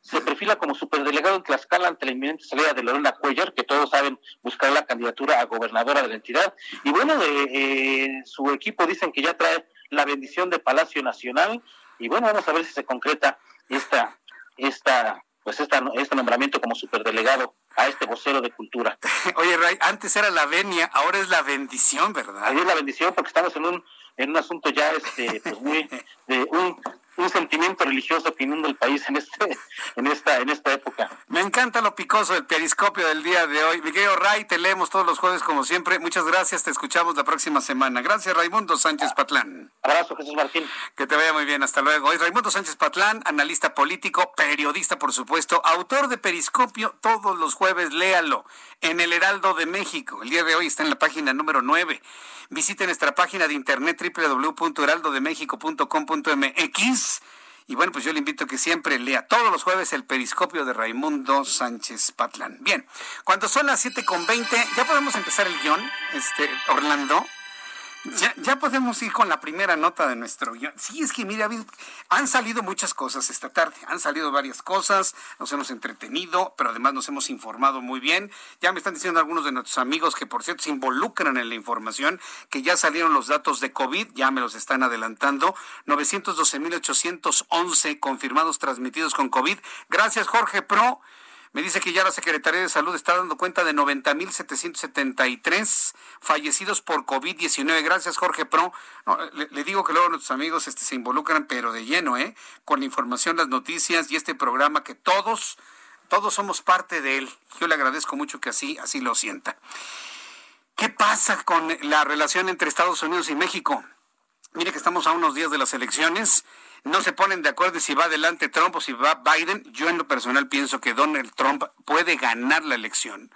Speaker 21: se perfila como superdelegado en Tlaxcala ante la inminente salida de Lorena Cuellar, que todos saben buscar la candidatura a gobernadora de la entidad. Y bueno, de, eh, su equipo dicen que ya trae la bendición de Palacio Nacional. Y bueno, vamos a ver si se concreta esta, esta, pues esta, este nombramiento como superdelegado a este vocero de cultura.
Speaker 3: Oye, Ray, antes era la venia, ahora es la bendición, ¿verdad?
Speaker 21: Ahí es la bendición porque estamos en un en un asunto ya este pues muy de un un sentimiento religioso que inunda el país en este en esta en esta época.
Speaker 3: Me encanta lo picoso del periscopio del día de hoy. Miguel Ray, te leemos todos los jueves como siempre. Muchas gracias, te escuchamos la próxima semana. Gracias, Raimundo Sánchez Patlán.
Speaker 21: Abrazo, Jesús Martín.
Speaker 3: Que te vaya muy bien, hasta luego. Hoy Raimundo Sánchez Patlán, analista político, periodista, por supuesto, autor de Periscopio, todos los jueves, léalo, en el Heraldo de México. El día de hoy está en la página número 9. Visite nuestra página de internet www.heraldodemexico.com.mx. Y bueno, pues yo le invito a que siempre lea todos los jueves el periscopio de Raimundo Sánchez Patlán. Bien, cuando son las 7.20, ya podemos empezar el guion, este, Orlando. Ya, ya podemos ir con la primera nota de nuestro guion. Sí, es que mira, han salido muchas cosas esta tarde, han salido varias cosas, nos hemos entretenido, pero además nos hemos informado muy bien. Ya me están diciendo algunos de nuestros amigos que por cierto se involucran en la información, que ya salieron los datos de COVID, ya me los están adelantando. 912.811 confirmados transmitidos con COVID. Gracias Jorge Pro. Me dice que ya la Secretaría de Salud está dando cuenta de 90.773 fallecidos por COVID-19. Gracias, Jorge Pro. le, digo que luego nuestros amigos este, se involucran, pero de lleno, ¿eh? Con la información, las noticias y este programa que todos, todos somos parte de él. Yo le agradezco mucho que así, así lo sienta. ¿Qué pasa con la relación entre Estados Unidos y México? Mire que estamos a unos días de las elecciones no se ponen de acuerdo si va adelante Trump o si va Biden. Yo en lo personal pienso que Donald Trump puede ganar la elección.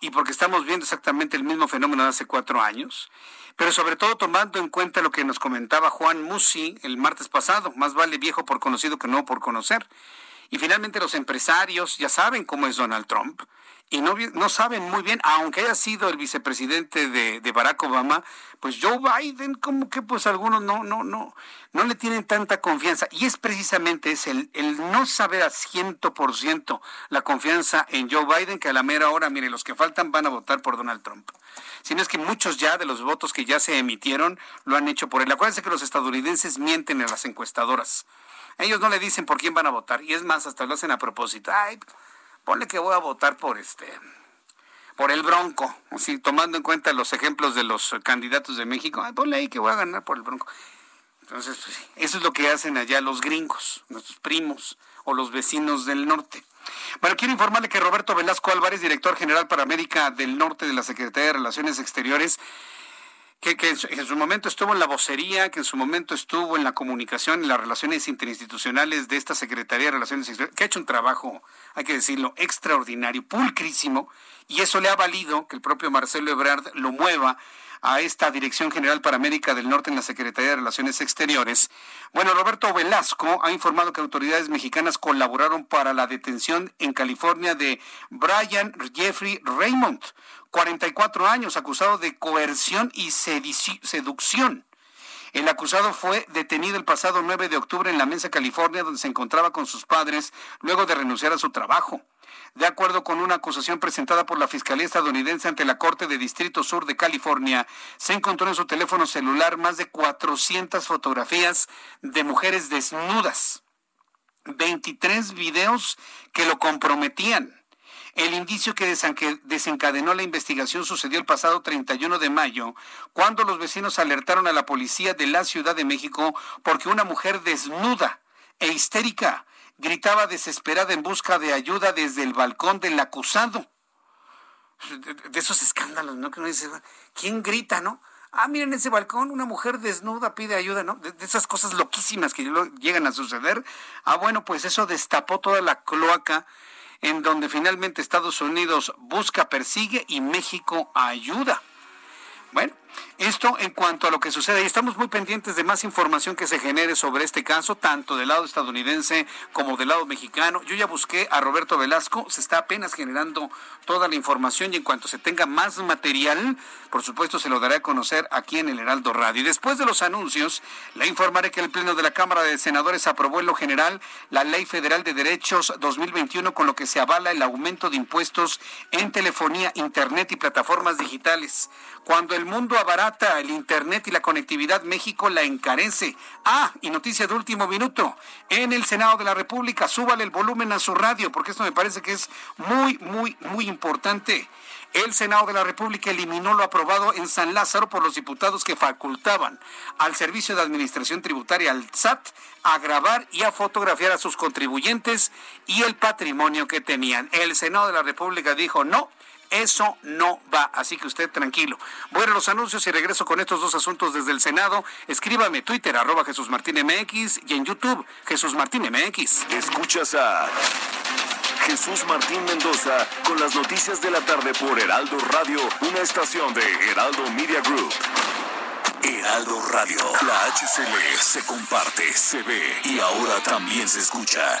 Speaker 3: Y porque estamos viendo exactamente el mismo fenómeno de hace cuatro años. Pero sobre todo tomando en cuenta lo que nos comentaba Juan Musi el martes pasado. Más vale viejo por conocido que no por conocer. Y finalmente los empresarios ya saben cómo es Donald Trump y no, no saben muy bien, aunque haya sido el vicepresidente de, Barack Obama, pues Joe Biden como que pues algunos no, no, no, no le tienen tanta confianza. Y es precisamente es el, el no saber a ciento por ciento la confianza en Joe Biden que a la mera hora, mire, los que faltan van a votar por Donald Trump. Sino es que muchos ya de los votos que ya se emitieron lo han hecho por él. Acuérdense que los estadounidenses mienten en las encuestadoras. Ellos no le dicen por quién van a votar. Y es más, hasta lo hacen a propósito. Ay, ponle que voy a votar por este por el Bronco, así tomando en cuenta los ejemplos de los candidatos de México, ponle ahí que voy a ganar por el Bronco. Entonces, pues, eso es lo que hacen allá los gringos, nuestros primos o los vecinos del norte. Bueno, quiero informarle que Roberto Velasco Álvarez, director general para América del Norte de la Secretaría de Relaciones Exteriores, que, en, su, momento estuvo en la vocería, que en su momento estuvo en la comunicación y las relaciones interinstitucionales de esta Secretaría de Relaciones Exteriores, que ha hecho un trabajo, hay que decirlo, extraordinario, pulcrísimo, y eso le ha valido que el propio Marcelo Ebrard lo mueva a esta Dirección General para América del Norte en la Secretaría de Relaciones Exteriores. Bueno, Roberto Velasco ha informado que autoridades mexicanas colaboraron para la detención en California de Brian Jeffrey Raymond, 44 años, acusado de coerción y seducción. El acusado fue detenido el pasado 9 de octubre en la Mesa, California, donde se encontraba con sus padres luego de renunciar a su trabajo. De acuerdo con una acusación presentada por la Fiscalía estadounidense ante la Corte de Distrito Sur de California, se encontró en su teléfono celular más de 400 fotografías de mujeres desnudas, 23 videos que lo comprometían. El indicio que desencadenó la investigación sucedió el pasado 31 de mayo, cuando los vecinos alertaron a la policía de la Ciudad de México porque una mujer desnuda e histérica gritaba desesperada en busca de ayuda desde el balcón del acusado. De, esos escándalos, ¿no? Que uno dice, ¿quién grita, no? Ah, miren ese balcón, una mujer desnuda pide ayuda, ¿no? De, esas cosas loquísimas que llegan a suceder. Ah, bueno, pues eso destapó toda la cloaca en donde finalmente Estados Unidos busca, persigue y México ayuda. Bueno, esto en cuanto a lo que sucede, y estamos muy pendientes de más información que se genere sobre este caso, tanto del lado estadounidense como del lado mexicano. Yo ya busqué a Roberto Velasco, se está apenas generando toda la información y en cuanto se tenga más material, por supuesto se lo daré a conocer aquí en el Heraldo Radio. Y después de los anuncios, le informaré que el Pleno de la Cámara de Senadores aprobó en lo general la Ley Federal de Derechos 2021 con lo que se avala el aumento de impuestos en telefonía, internet y plataformas digitales. Cuando el mundo abarata el Internet y la conectividad, México la encarece. Ah, y noticia de último minuto. En el Senado de la República, súbale el volumen a su radio, porque esto me parece que es muy, muy, muy importante. El Senado de la República eliminó lo aprobado en San Lázaro por los diputados que facultaban al Servicio de Administración Tributaria, al SAT, a grabar y a fotografiar a sus contribuyentes y el patrimonio que tenían. El Senado de la República dijo no eso no va, así que usted tranquilo. Voy a los anuncios y regreso con estos dos asuntos desde el Senado. Escríbame Twitter, arroba Jesús Martín MX y en YouTube, Jesús Martín MX.
Speaker 2: Escuchas a Jesús Martín Mendoza con las noticias de la tarde por Heraldo Radio, una estación de Heraldo Media Group. Heraldo Radio, la HCL se comparte, se ve y ahora también se escucha.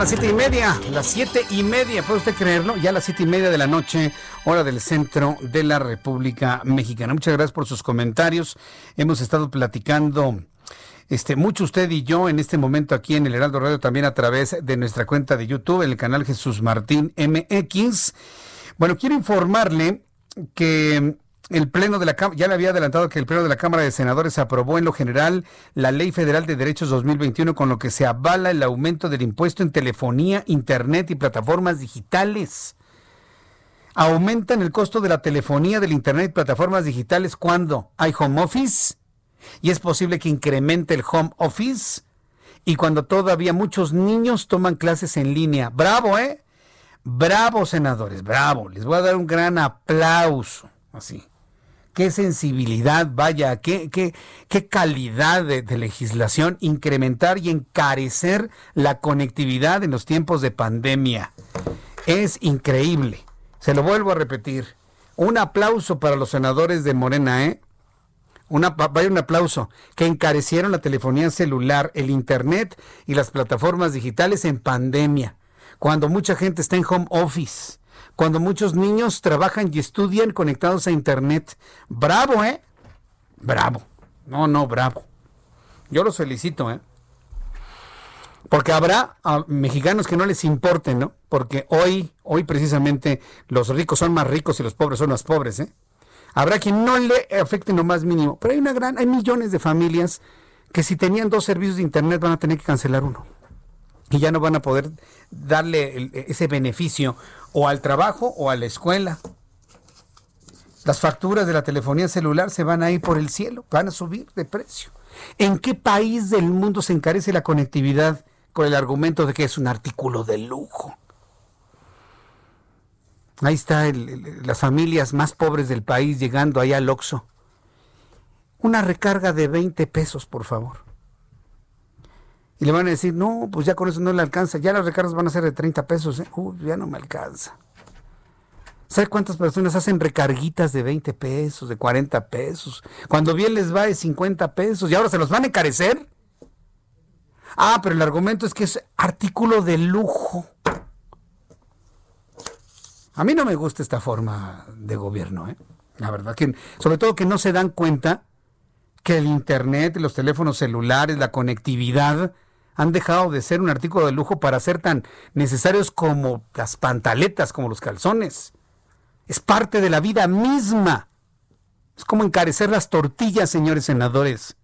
Speaker 3: Las siete y media, las siete y media, ¿puede usted creerlo? Ya las siete y media de la noche, hora del centro de la República Mexicana. Muchas gracias por sus comentarios. Hemos estado platicando este, mucho usted y yo en este momento aquí en el Heraldo Radio, también a través de nuestra cuenta de YouTube, el canal Jesús Martín MX. Bueno, quiero informarle que el Pleno de la ya le había adelantado que el Pleno de la Cámara de Senadores aprobó en lo general la Ley Federal de Derechos 2021 con lo que se avala el aumento del impuesto en telefonía, internet y plataformas digitales. Aumentan el costo de la telefonía, del internet y plataformas digitales cuando hay home office y es posible que incremente el home office y cuando todavía muchos niños toman clases en línea. Bravo, ¿eh? Bravo, senadores, bravo. Les voy a dar un gran aplauso. Así qué sensibilidad, vaya, qué, qué, qué calidad de, legislación, incrementar y encarecer la conectividad en los tiempos de pandemia. Es increíble. Se lo vuelvo a repetir. Un aplauso para los senadores de Morena, ¿eh? Vaya un aplauso, que encarecieron la telefonía celular, el Internet y las plataformas digitales en pandemia, cuando mucha gente está en home office cuando muchos niños trabajan y estudian conectados a Internet. Bravo, ¿eh? Bravo. No, no, bravo. Yo los felicito, ¿eh? Porque habrá mexicanos que no les importe, ¿no? Porque hoy, hoy precisamente los ricos son más ricos y los pobres son más pobres, ¿eh? Habrá quien no le afecte lo más mínimo, pero hay una gran, hay millones de familias que si tenían dos servicios de internet van a tener que cancelar uno y ya no van a poder darle ese beneficio o al trabajo o a la escuela. Las facturas de la telefonía celular se van a ir por el cielo, van a subir de precio. ¿En qué país del mundo se encarece la conectividad con el argumento de que es un artículo de lujo? Ahí está las familias más pobres del país llegando allá al Oxxo. Una recarga de 20 pesos, por favor. Y le van a decir, no, pues ya con eso no le alcanza. Ya las recargas van a ser de 30 pesos. ¿eh? Ya no me alcanza. ¿Sabe cuántas personas hacen recarguitas de 20 pesos, de 40 pesos? Cuando bien les va de 50 pesos y ahora se los van a encarecer. Ah, pero el argumento es que es artículo de lujo. A mí no me gusta esta forma de gobierno, ¿eh? La verdad sobre todo que no se dan cuenta que el Internet, los teléfonos celulares, la conectividad han dejado de ser un artículo de lujo para ser tan necesarios como las pantaletas, como los calzones. Es parte de la vida misma. Es como encarecer las tortillas, señores senadores.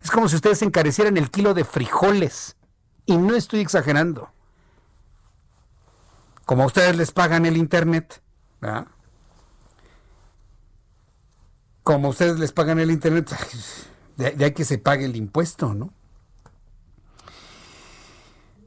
Speaker 3: Es como si ustedes encarecieran el kilo de frijoles. Y no estoy exagerando. Como ustedes les pagan el Internet, como ustedes les pagan el Internet, de, hay que se pague el impuesto, ¿no?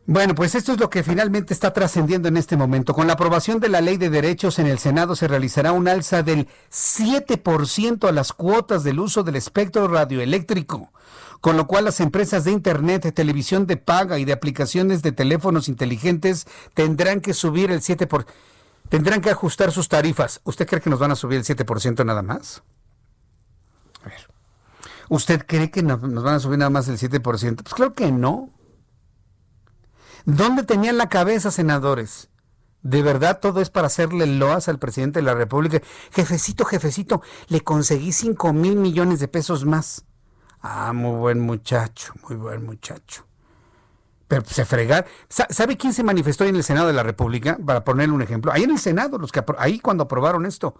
Speaker 3: Bueno, pues esto es lo que finalmente está trascendiendo en este momento. Con la aprobación de la ley de derechos en el Senado se realizará un alza del 7% a las cuotas del uso del espectro radioeléctrico, con lo cual las empresas de Internet, televisión de paga y de aplicaciones de teléfonos inteligentes tendrán que subir el 7%. Tendrán que ajustar sus tarifas. ¿Usted cree que nos van a subir el 7% nada más? A ver. ¿Usted cree que nos van a subir nada más el 7%? Pues claro que no. ¿Dónde tenían la cabeza, senadores? ¿De verdad todo es para hacerle loas al presidente de la República? Jefecito, jefecito, le conseguí 5 mil millones de pesos más. Ah, muy buen muchacho, muy buen muchacho. Pero se fregar. ¿Sabe quién se manifestó en el Senado de la República? Para ponerle un ejemplo. Ahí en el Senado, los que ahí cuando aprobaron esto,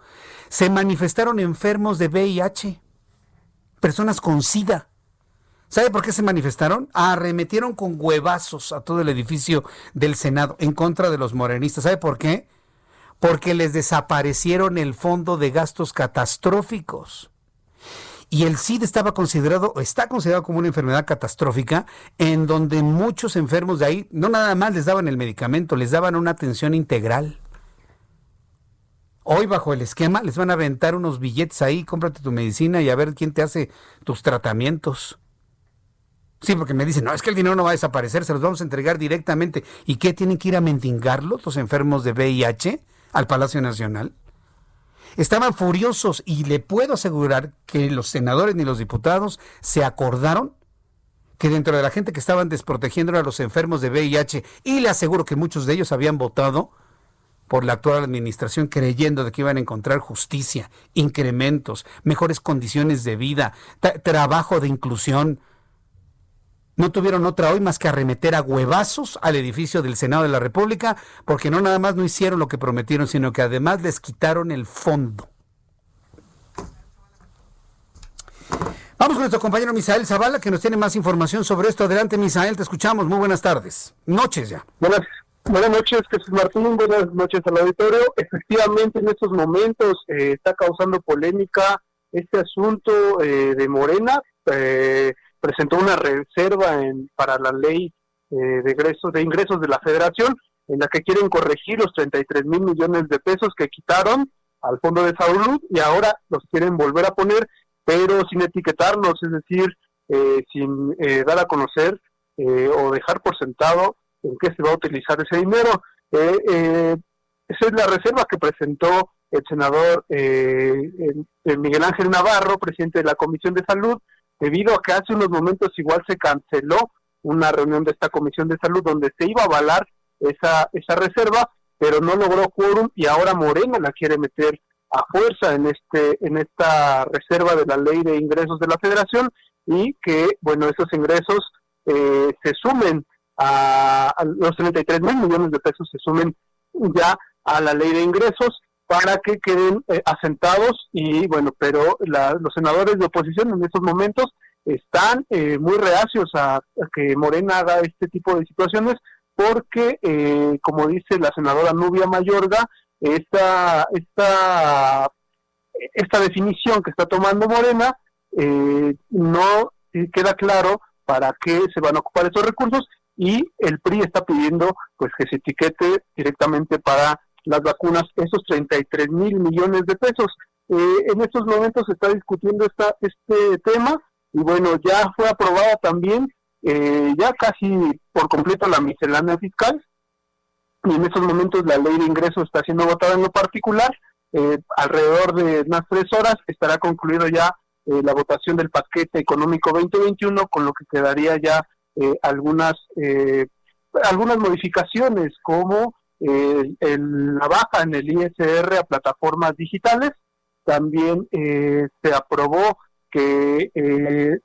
Speaker 3: se manifestaron enfermos de VIH, personas con SIDA. ¿Sabe por qué se manifestaron? Arremetieron con huevazos a todo el edificio del Senado en contra de los morenistas. ¿Sabe por qué? Porque les desaparecieron el fondo de gastos catastróficos. Y el SID estaba considerado, está considerado como una enfermedad catastrófica, en donde muchos enfermos de ahí, no nada más les daban el medicamento, les daban una atención integral. Hoy bajo el esquema les van a aventar unos billetes ahí, cómprate tu medicina y a ver quién te hace tus tratamientos. Sí, porque me dicen, no, es que el dinero no va a desaparecer, se los vamos a entregar directamente. ¿Y qué tienen que ir a mendigarlos los enfermos de VIH al Palacio Nacional? Estaban furiosos y le puedo asegurar que los senadores ni los diputados se acordaron que dentro de la gente que estaban desprotegiendo a los enfermos de VIH, y le aseguro que muchos de ellos habían votado por la actual administración creyendo de que iban a encontrar justicia, incrementos, mejores condiciones de vida, trabajo de inclusión, no tuvieron otra hoy más que arremeter a huevazos al edificio del Senado de la República, porque no nada más no hicieron lo que prometieron, sino que además les quitaron el fondo. Vamos con nuestro compañero Misael Zavala, que nos tiene más información sobre esto. Adelante, Misael, te escuchamos. Muy buenas tardes. Noches ya.
Speaker 9: Buenas, buenas noches, Jesús Martín. Buenas noches al auditorio. Efectivamente, en estos momentos eh, está causando polémica este asunto eh, de Morena. Eh, presentó una reserva en, para la ley eh, de, ingresos, de ingresos de la federación en la que quieren corregir los 33 mil millones de pesos que quitaron al Fondo de Salud y ahora los quieren volver a poner, pero sin etiquetarlos, es decir, eh, sin eh, dar a conocer o dejar por sentado en qué se va a utilizar ese dinero. esa es la reserva que presentó el senador Miguel Ángel Navarro, presidente de la Comisión de Salud, debido a que hace unos momentos igual se canceló una reunión de esta Comisión de Salud donde se iba a avalar esa, esa reserva, pero no logró quórum y ahora Morena la quiere meter a fuerza en este en esta reserva de la ley de ingresos de la Federación y que bueno esos ingresos eh, se sumen a, los 33 mil millones de pesos se sumen ya a la ley de ingresos para que queden eh, asentados y bueno, pero los senadores de oposición en estos momentos están eh, muy reacios a, que Morena haga este tipo de situaciones porque, eh, como dice la senadora Nubia Mayorga, esta, esta, esta definición que está tomando Morena no eh, queda claro para qué se van a ocupar esos recursos y el PRI está pidiendo pues que se etiquete directamente para las vacunas esos 33 mil millones de pesos. Eh, en estos momentos se está discutiendo esta, este tema y bueno, ya fue aprobada también eh, ya casi por completo la miscelánea fiscal y en estos momentos la ley de ingresos está siendo votada en lo particular. Eh, alrededor de unas tres horas estará concluido ya la votación del paquete económico 2021, con lo que quedaría ya algunas algunas modificaciones como eh, el, la baja en el ISR a plataformas digitales. También eh, se aprobó que eh,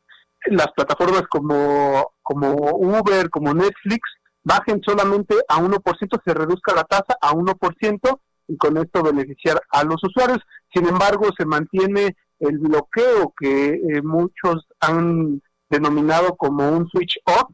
Speaker 9: las plataformas como, como Uber, como Netflix, bajen solamente a 1%, se reduzca la tasa a 1% y con esto beneficiar a los usuarios. Sin embargo, se mantiene el bloqueo que muchos han denominado como un switch off,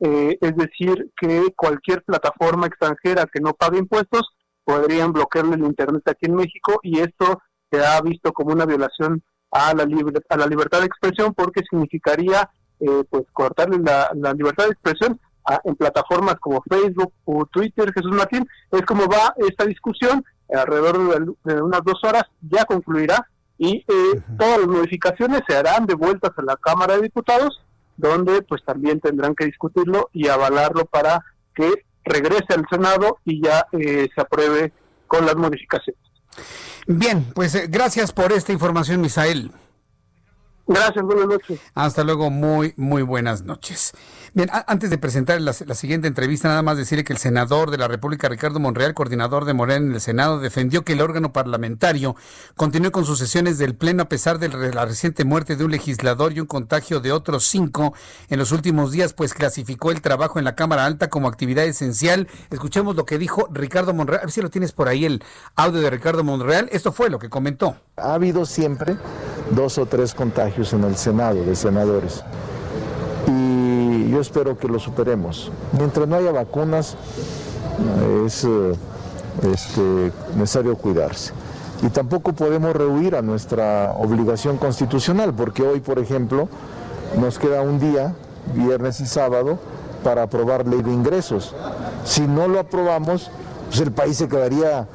Speaker 9: eh, es decir, que cualquier plataforma extranjera que no pague impuestos podrían bloquearle el Internet aquí en México y esto se ha visto como una violación a la, a la libertad de expresión porque significaría eh, pues cortarle la, libertad de expresión en plataformas como Facebook o Twitter, Jesús Martín. Es como va esta discusión, alrededor de, unas dos horas ya concluirá y eh, todas las modificaciones se harán de vueltas a la Cámara de Diputados donde pues también tendrán que discutirlo y avalarlo para que regrese al Senado y ya eh, se apruebe con las modificaciones.
Speaker 3: Bien, pues eh, gracias por esta información, Misael.
Speaker 9: Gracias, buenas noches.
Speaker 3: Hasta luego, muy, muy buenas noches. Bien, antes de presentar la, siguiente entrevista, nada más decirle que el senador de la República, Ricardo Monreal, coordinador de Morena en el Senado, defendió que el órgano parlamentario continúe con sus sesiones del Pleno a pesar de la reciente muerte de un legislador y un contagio de otros cinco en los últimos días, pues clasificó el trabajo en la Cámara Alta como actividad esencial. Escuchemos lo que dijo Ricardo Monreal. A ver si lo tienes por ahí el audio de Ricardo Monreal. Esto fue lo que comentó.
Speaker 22: Ha habido siempre dos o tres contagios en el Senado de senadores yo espero que lo superemos. Mientras no haya vacunas, es eh, este, necesario cuidarse. Y tampoco podemos rehuir a nuestra obligación constitucional, porque hoy, por ejemplo, nos queda un día, viernes y sábado, para aprobar ley de ingresos. Si no lo aprobamos, pues el país se quedaría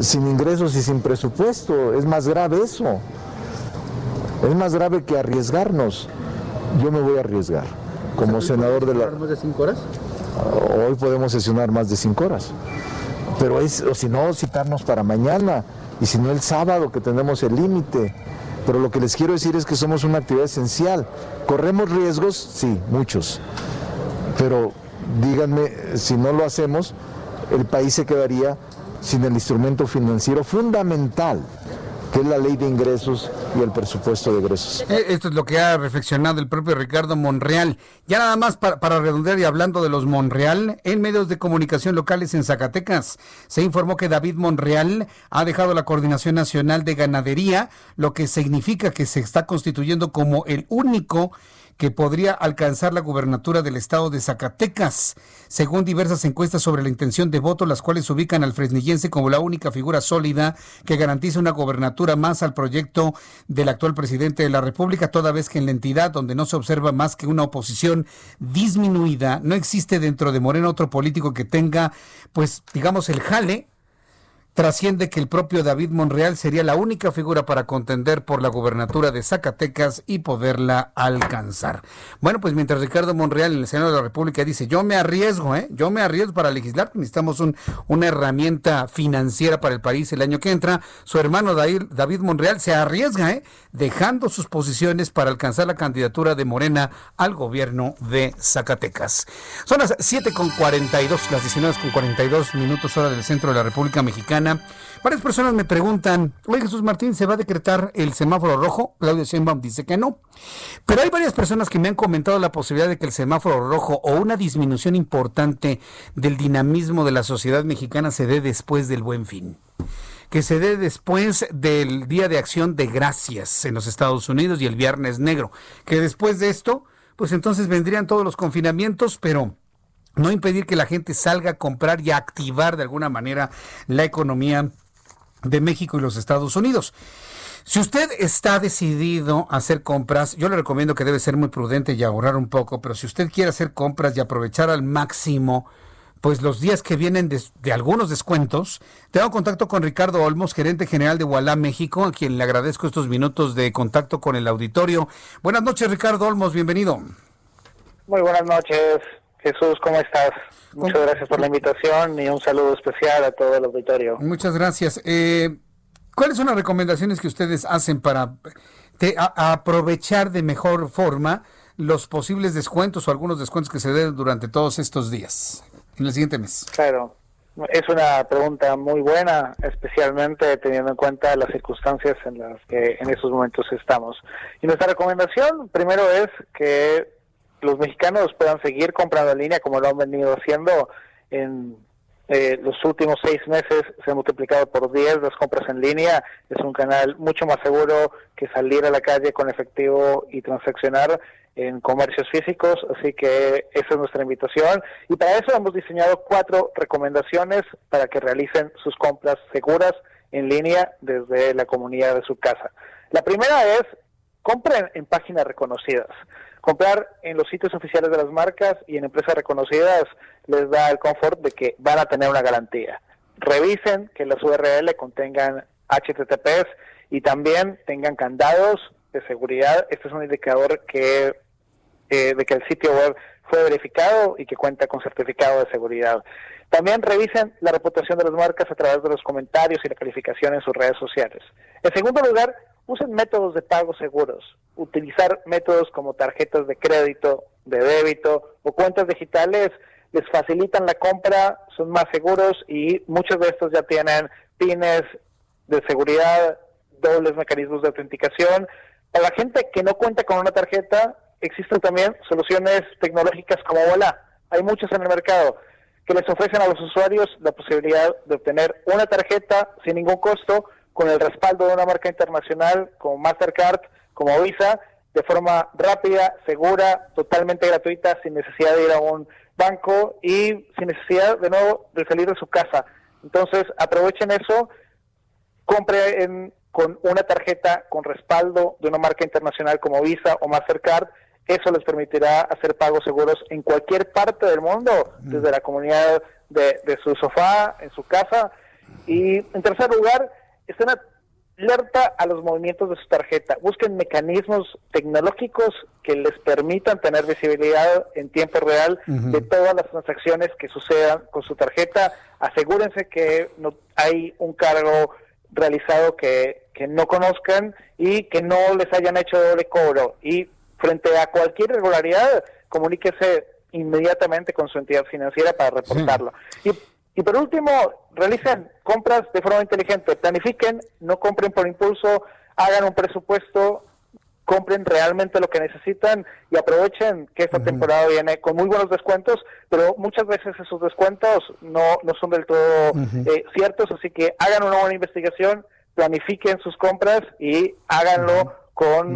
Speaker 22: sin ingresos y sin presupuesto. Es más grave eso. Es más grave que arriesgarnos. Yo me voy a arriesgar como senador de la...
Speaker 3: más de cinco horas?
Speaker 22: Hoy podemos sesionar más de cinco horas. Pero es, o si no, citarnos para mañana. Y si no, el sábado, que tenemos el límite. Pero lo que les quiero decir es que somos una actividad esencial. ¿Corremos riesgos? Sí, muchos. Pero díganme, si no lo hacemos, el país se quedaría sin el instrumento financiero fundamental que es la ley de ingresos y el presupuesto de.
Speaker 3: Eh, esto es lo que ha reflexionado el propio Ricardo Monreal. Ya nada más para, redondear y hablando de los Monreal, en medios de comunicación locales en Zacatecas se informó que David Monreal ha dejado la Coordinación Nacional de Ganadería, lo que significa que se está constituyendo como el único que podría alcanzar la gubernatura del estado de Zacatecas, según diversas encuestas sobre la intención de voto, las cuales ubican al fresnillense como la única figura sólida que garantiza una gobernatura más al proyecto del actual presidente de la República, toda vez que en la entidad donde no se observa más que una oposición disminuida, no existe dentro de Moreno otro político que tenga, pues, digamos, el jale trasciende que el propio David Monreal sería la única figura para contender por la gubernatura de Zacatecas y poderla alcanzar. Bueno, pues mientras Ricardo Monreal en el Senado de la República dice, yo me arriesgo, ¿eh? yo me arriesgo para legislar, necesitamos un, una herramienta financiera para el país el año que entra, su hermano David, Monreal se arriesga, ¿eh? dejando sus posiciones para alcanzar la candidatura de Morena al gobierno de Zacatecas. Son las 7 con 42, las 19 con 42 minutos hora del centro de la República Mexicana Varias personas me preguntan, oye Jesús Martín, ¿se va a decretar el semáforo rojo? Claudio Sheinbaum dice que no. Pero hay varias personas que me han comentado la posibilidad de que el semáforo rojo o una disminución importante del dinamismo de la sociedad mexicana se dé después del buen fin que se dé después del Día de Acción de Gracias en los Estados Unidos y el Viernes Negro, que después de esto, pues entonces vendrían todos los confinamientos, pero no impedir que la gente salga a comprar y a activar de alguna manera la economía de México y los Estados Unidos. Si usted está decidido a hacer compras, yo le recomiendo que debe ser muy prudente y ahorrar un poco, pero si usted quiere hacer compras y aprovechar al máximo, pues los días que vienen de, algunos descuentos, tengo contacto con Ricardo Olmos, gerente general de Wallah México, a quien le agradezco estos minutos de contacto con el auditorio. Buenas noches, Ricardo Olmos, bienvenido.
Speaker 23: Muy buenas noches, Jesús, ¿cómo estás? Muchas gracias por la invitación y un saludo especial a todo el auditorio.
Speaker 3: Muchas gracias. Eh, ¿Cuáles son las recomendaciones que ustedes hacen para te- a- a aprovechar de mejor forma los posibles descuentos o algunos descuentos que se den durante todos estos días, en el siguiente mes?
Speaker 23: Claro, es una pregunta muy buena, especialmente teniendo en cuenta las circunstancias en las que en esos momentos estamos. Y nuestra recomendación primero es que los mexicanos puedan seguir comprando en línea como lo han venido haciendo en eh, los últimos seis meses se han multiplicado por 10 las compras en línea. Es un canal mucho más seguro que salir a la calle con efectivo y transaccionar en comercios físicos. Así que esa es nuestra invitación. Y para eso hemos diseñado cuatro recomendaciones para que realicen sus compras seguras en línea desde la comunidad de su casa. La primera es compren en páginas reconocidas. Comprar en los sitios oficiales de las marcas y en empresas reconocidas les da el confort de que van a tener una garantía. Revisen que las URL contengan HTTPS y también tengan candados de seguridad. Este es un indicador que eh, de que el sitio web fue verificado y que cuenta con certificado de seguridad. También revisen la reputación de las marcas a través de los comentarios y la calificación en sus redes sociales. En segundo lugar, usen métodos de pago seguros. Utilizar métodos como tarjetas de crédito, de débito o cuentas digitales les facilitan la compra, son más seguros y muchos de estos ya tienen pines de seguridad, dobles mecanismos de autenticación. Para la gente que no cuenta con una tarjeta, existen también soluciones tecnológicas como Vola. Hay muchas en el mercado que les ofrecen a los usuarios la posibilidad de obtener una tarjeta sin ningún costo con el respaldo de una marca internacional como Mastercard, como Visa, de forma rápida, segura, totalmente gratuita, sin necesidad de ir a un banco y sin necesidad de nuevo de salir de su casa. Entonces, aprovechen eso, compren con una tarjeta con respaldo de una marca internacional como Visa o Mastercard. Eso les permitirá hacer pagos seguros en cualquier parte del mundo, desde la comunidad de, de su sofá, en su casa. Y en tercer lugar, estén alerta a los movimientos de su tarjeta. Busquen mecanismos tecnológicos que les permitan tener visibilidad en tiempo real de todas las transacciones que sucedan con su tarjeta. Asegúrense que no hay un cargo realizado que, que no conozcan y que no les hayan hecho doble cobro. Y frente a cualquier irregularidad, comuníquese inmediatamente con su entidad financiera para reportarlo. Y, y por último, realicen compras de forma inteligente, planifiquen, no compren por impulso, hagan un presupuesto, compren realmente lo que necesitan y aprovechen que esta temporada viene con muy buenos descuentos, pero muchas veces esos descuentos no, no son del todo eh, ciertos, así que hagan una buena investigación, planifiquen sus compras y háganlo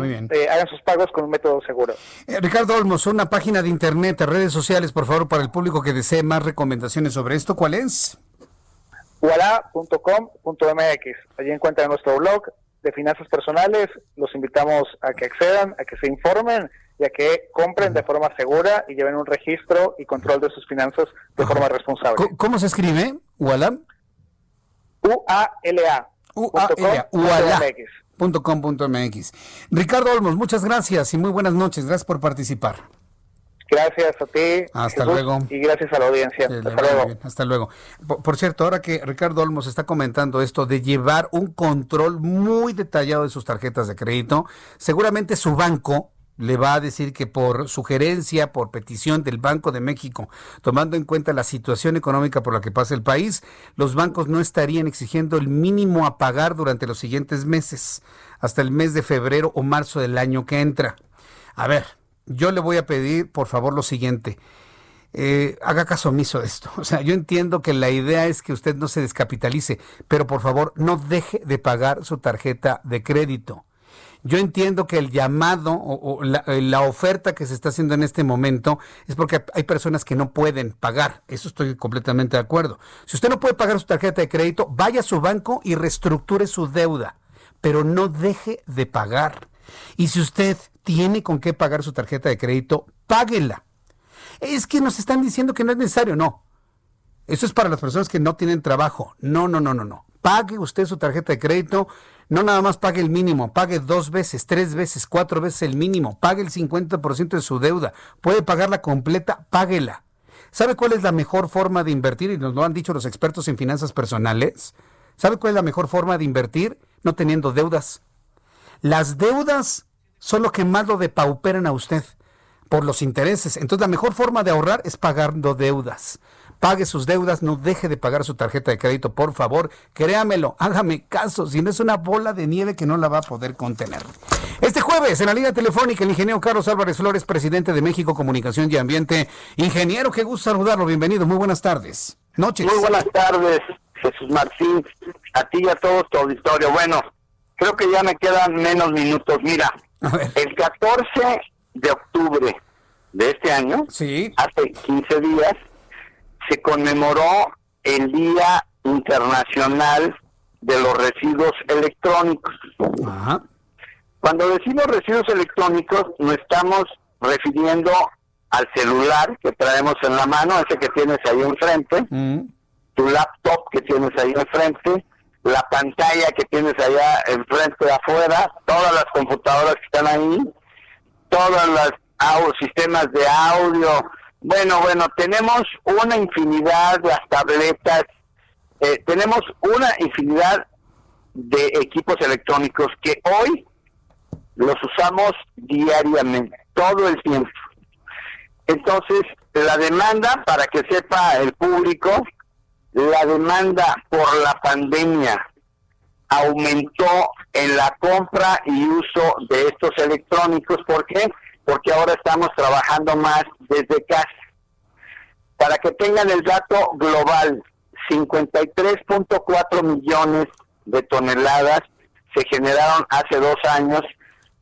Speaker 3: bien.
Speaker 23: eh, hagan sus pagos con un método seguro.
Speaker 3: Eh, Ricardo Olmos, una página de internet, redes sociales, por favor, para el público que desee más recomendaciones sobre esto, ¿cuál es?
Speaker 23: Wala.com.mx. Allí encuentran nuestro blog de finanzas personales. Los invitamos a que accedan, a que se informen y a que compren de forma segura y lleven un registro y control de sus finanzas de forma responsable.
Speaker 3: ¿Cómo, cómo se escribe? ¿Uala?
Speaker 23: U-A-L-A.
Speaker 3: U-A-L-A. Uala.com.mx. Ricardo Olmos, muchas gracias y muy buenas noches. Gracias por participar.
Speaker 23: Gracias a ti.
Speaker 3: Hasta
Speaker 23: Jesús,
Speaker 3: luego.
Speaker 23: Y gracias a la audiencia. Hasta luego.
Speaker 3: bien. Hasta luego. Por, por cierto, ahora que Ricardo Olmos está comentando esto de llevar un control muy detallado de sus tarjetas de crédito, seguramente su banco le va a decir que por sugerencia, por petición del Banco de México, tomando en cuenta la situación económica por la que pasa el país, los bancos no estarían exigiendo el mínimo a pagar durante los siguientes meses, hasta el mes de febrero o marzo del año que entra. A ver, yo le voy a pedir, por favor, lo siguiente eh, haga caso omiso de esto. O sea, yo entiendo que la idea es que usted no se descapitalice, pero por favor no deje de pagar su tarjeta de crédito. Yo entiendo que el llamado o, la, eh, la oferta que se está haciendo en este momento es porque hay personas que no pueden pagar. Eso estoy completamente de acuerdo. Si usted no puede pagar su tarjeta de crédito, vaya a su banco y reestructure su deuda pero no deje de pagar. Y si usted tiene con qué pagar su tarjeta de crédito, páguela. Es que nos están diciendo que no es necesario, no. Eso es para las personas que no tienen trabajo. No, no, no, no, no. Pague usted su tarjeta de crédito, no nada más pague el mínimo, pague dos veces, tres veces, cuatro veces el mínimo, pague el 50% de su deuda, puede pagarla completa, páguela. ¿Sabe cuál es la mejor forma de invertir? Y nos lo han dicho los expertos en finanzas personales. ¿Sabe cuál es la mejor forma de invertir? No teniendo deudas. Las deudas son lo que más lo depauperan a usted por los intereses. Entonces la mejor forma de ahorrar es pagando deudas. Pague sus deudas, no deje de pagar su tarjeta de crédito, por favor. Créamelo, hágame caso, si no es una bola de nieve que no la va a poder contener. Este jueves, en la línea telefónica, el ingeniero Carlos Álvarez Flores, presidente de México Comunicación y Ambiente. Ingeniero, qué gusto saludarlo, bienvenido, muy buenas tardes. Noches.
Speaker 24: Muy buenas tardes, Jesús Martín, a ti y a todo tu auditorio. Bueno, creo que ya me quedan menos minutos. Mira, el 14 de octubre de este año, hace 15 días, se conmemoró el Día Internacional de los Residuos Electrónicos. Cuando decimos residuos electrónicos, nos estamos refiriendo al celular que traemos en la mano, ese que tienes ahí enfrente, tu laptop que tienes ahí enfrente, la pantalla que tienes allá enfrente de afuera, todas las computadoras que están ahí, todos los sistemas de audio. Bueno, bueno, tenemos una infinidad de las tabletas, eh, tenemos una infinidad de equipos electrónicos que hoy los usamos diariamente, todo el tiempo. Entonces, la demanda, para que sepa el público, la demanda por la pandemia aumentó en la compra y uso de estos electrónicos. ¿Por qué? Porque ahora estamos trabajando más desde casa. Para que tengan el dato global, 53.4 millones de toneladas se generaron hace dos años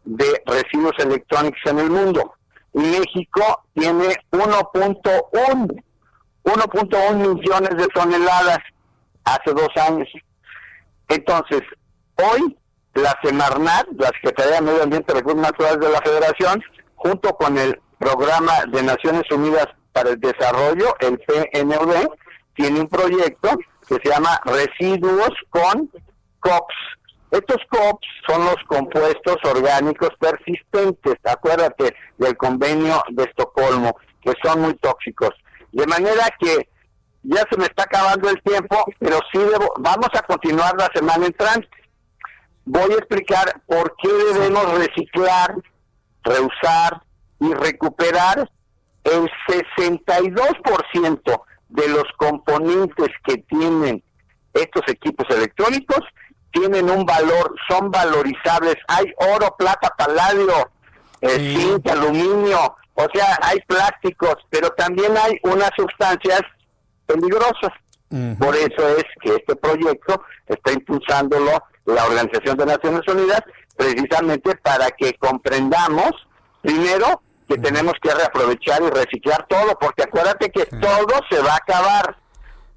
Speaker 24: de residuos electrónicos en el mundo. Y México tiene 1.1 1.1 millones de toneladas hace dos años. Entonces, hoy la Semarnat, la Secretaría de Medio Ambiente y Recursos Naturales de la Federación, junto con el Programa de Naciones Unidas para el Desarrollo, el PNUD, tiene un proyecto que se llama Residuos con COPS. Estos COPS son los compuestos orgánicos persistentes, acuérdate del convenio de Estocolmo, que son muy tóxicos. De manera que ya se me está acabando el tiempo, pero sí debo, vamos a continuar la semana entrante. Voy a explicar por qué debemos reciclar, reusar y recuperar el 62% de los componentes que tienen estos equipos electrónicos tienen un valor, son valorizables. Hay oro, plata, paladio, eh, zinc, aluminio, o sea, hay plásticos, pero también hay unas sustancias peligrosas. Por eso es que este proyecto está impulsándolo la Organización de Naciones Unidas precisamente para que comprendamos, primero, que tenemos que reaprovechar y reciclar todo, porque acuérdate que todo se va a acabar.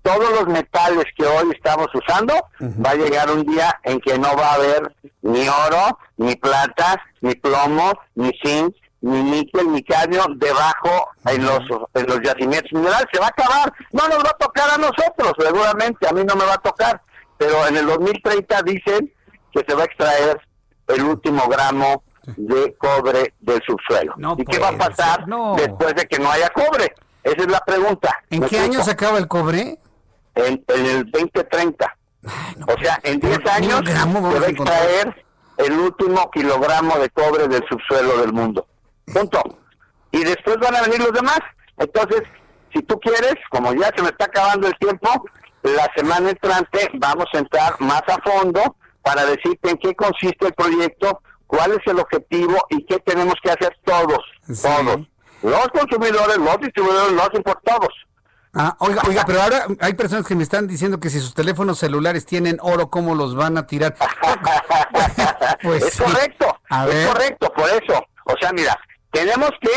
Speaker 24: Todos los metales que hoy estamos usando, va a llegar un día en que no va a haber ni oro, ni plata, ni plomo, ni zinc, ni níquel, ni cadmio debajo en los, en los yacimientos minerales. Se va a acabar. No nos va a tocar a nosotros, seguramente. A mí no me va a tocar. Pero en el 2030 dicen que se va a extraer el último gramo de cobre del subsuelo. ¿Y qué va a pasar después de que no haya cobre? Esa es la pregunta.
Speaker 3: ¿En qué año se acaba el cobre?
Speaker 24: En, el 2030. o sea, en 10 años se va a extraer el último kilogramo de cobre del subsuelo del mundo. Punto. Y después van a venir los demás. Entonces, si tú quieres, como ya se me está acabando el tiempo, la semana entrante vamos a entrar más a fondo para decirte en qué consiste el proyecto, cuál es el objetivo y qué tenemos que hacer todos, todos. Los consumidores, los distribuidores, los importados.
Speaker 3: Ah, oiga, oiga, pero ahora hay personas que me están diciendo que si sus teléfonos celulares tienen oro, ¿cómo los van a tirar?
Speaker 24: pues es correcto, es correcto, por eso. O sea, mira, tenemos que,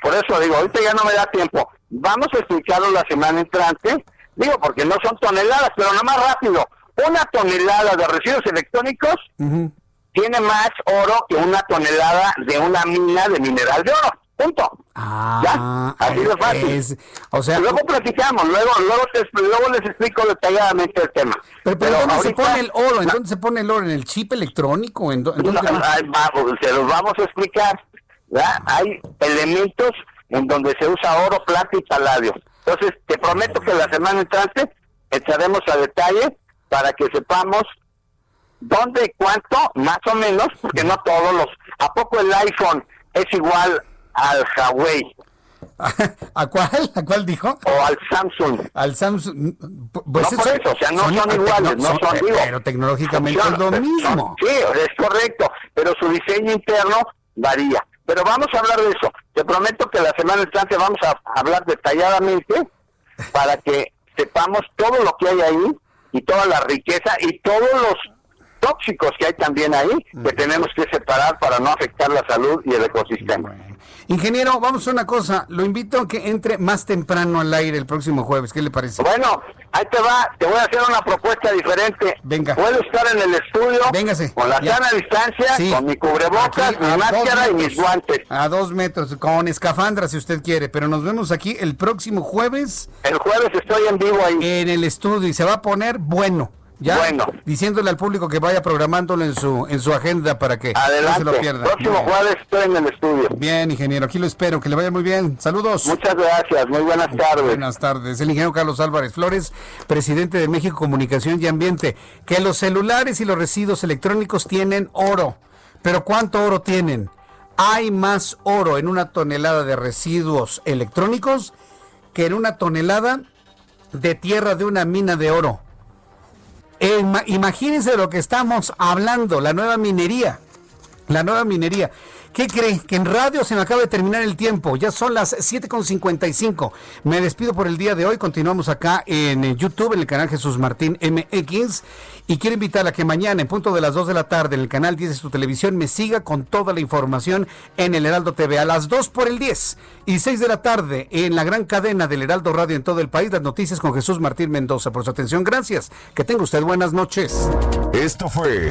Speaker 24: por eso digo, ahorita ya no me da tiempo, vamos a explicarlo la semana entrante, digo, porque no son toneladas, pero nada más rápido, una tonelada de residuos electrónicos tiene más oro que una tonelada de una mina de mineral de oro. Punto.
Speaker 3: Ah,
Speaker 24: ¿Ya? Así de fácil. o sea, luego platicamos, luego, luego, luego les explico detalladamente el tema.
Speaker 3: Pero, pero, ¿dónde se pone el oro? ¿En dónde se pone el oro? ¿En el chip electrónico? ¿En, dónde
Speaker 24: vamos, se los vamos a explicar. ¿ya? Hay elementos en donde se usa oro, plata y paladio. Entonces, te prometo que la semana entrante echaremos a detalle para que sepamos dónde, cuánto, más o menos, porque no todos los... ¿A poco el iPhone es igual al Huawei?
Speaker 3: ¿A cuál? ¿A cuál dijo?
Speaker 24: O al Samsung.
Speaker 3: Al Samsung.
Speaker 24: Pues no por eso, o sea, no son, iguales, no son,
Speaker 3: son Pero tecnológicamente es lo mismo.
Speaker 24: Sí, es correcto, pero su diseño interno varía. Pero vamos a hablar de eso. Te prometo que la semana entrante vamos a hablar detalladamente para que sepamos todo lo que hay ahí y toda la riqueza y todos los tóxicos que hay también ahí que tenemos que separar para no afectar la salud y el ecosistema.
Speaker 3: Ingeniero, vamos a una cosa, lo invito a que entre más temprano al aire el próximo jueves, ¿qué le parece?
Speaker 24: Bueno, ahí te va, te voy a hacer una propuesta diferente.
Speaker 3: Venga.
Speaker 24: Puedo estar en el estudio
Speaker 3: Véngase.
Speaker 24: con la sana distancia, con mi cubrebocas, mi máscara y mis guantes.
Speaker 3: A dos metros, con escafandra si usted quiere, pero nos vemos aquí el próximo jueves.
Speaker 24: El jueves estoy en vivo ahí.
Speaker 3: En el estudio y se va a poner bueno. Ya,
Speaker 24: bueno.
Speaker 3: diciéndole al público que vaya programándolo en su en su agenda para que
Speaker 24: no
Speaker 3: se lo pierda.
Speaker 24: Próximo jueves estoy en el estudio.
Speaker 3: Bien, ingeniero, aquí lo espero, que le vaya muy bien. Saludos.
Speaker 24: Muchas gracias, muy buenas tardes.
Speaker 3: Buenas tardes. El ingeniero Carlos Álvarez Flores, presidente de México Comunicación y Ambiente, que los celulares y los residuos electrónicos tienen oro. Pero ¿cuánto oro tienen? Hay más oro en una tonelada de residuos electrónicos que en una tonelada de tierra de una mina de oro imagínense de lo que estamos hablando, la nueva minería. La nueva minería. ¿Qué cree? Que en radio se me acaba de terminar el tiempo. Ya son las 7.55. Me despido por el día de hoy. Continuamos acá en YouTube, en el canal Jesús Martín MX. Y quiero invitar a que mañana, en punto de las 2 de la tarde, en el canal 10 de su televisión, me siga con toda la información en el Heraldo TV. A las 2 por el 10 y 6 de la tarde, en la gran cadena del Heraldo Radio en todo el país, las noticias con Jesús Martín Mendoza. Por su atención, gracias. Que tenga usted buenas noches.
Speaker 2: Esto fue.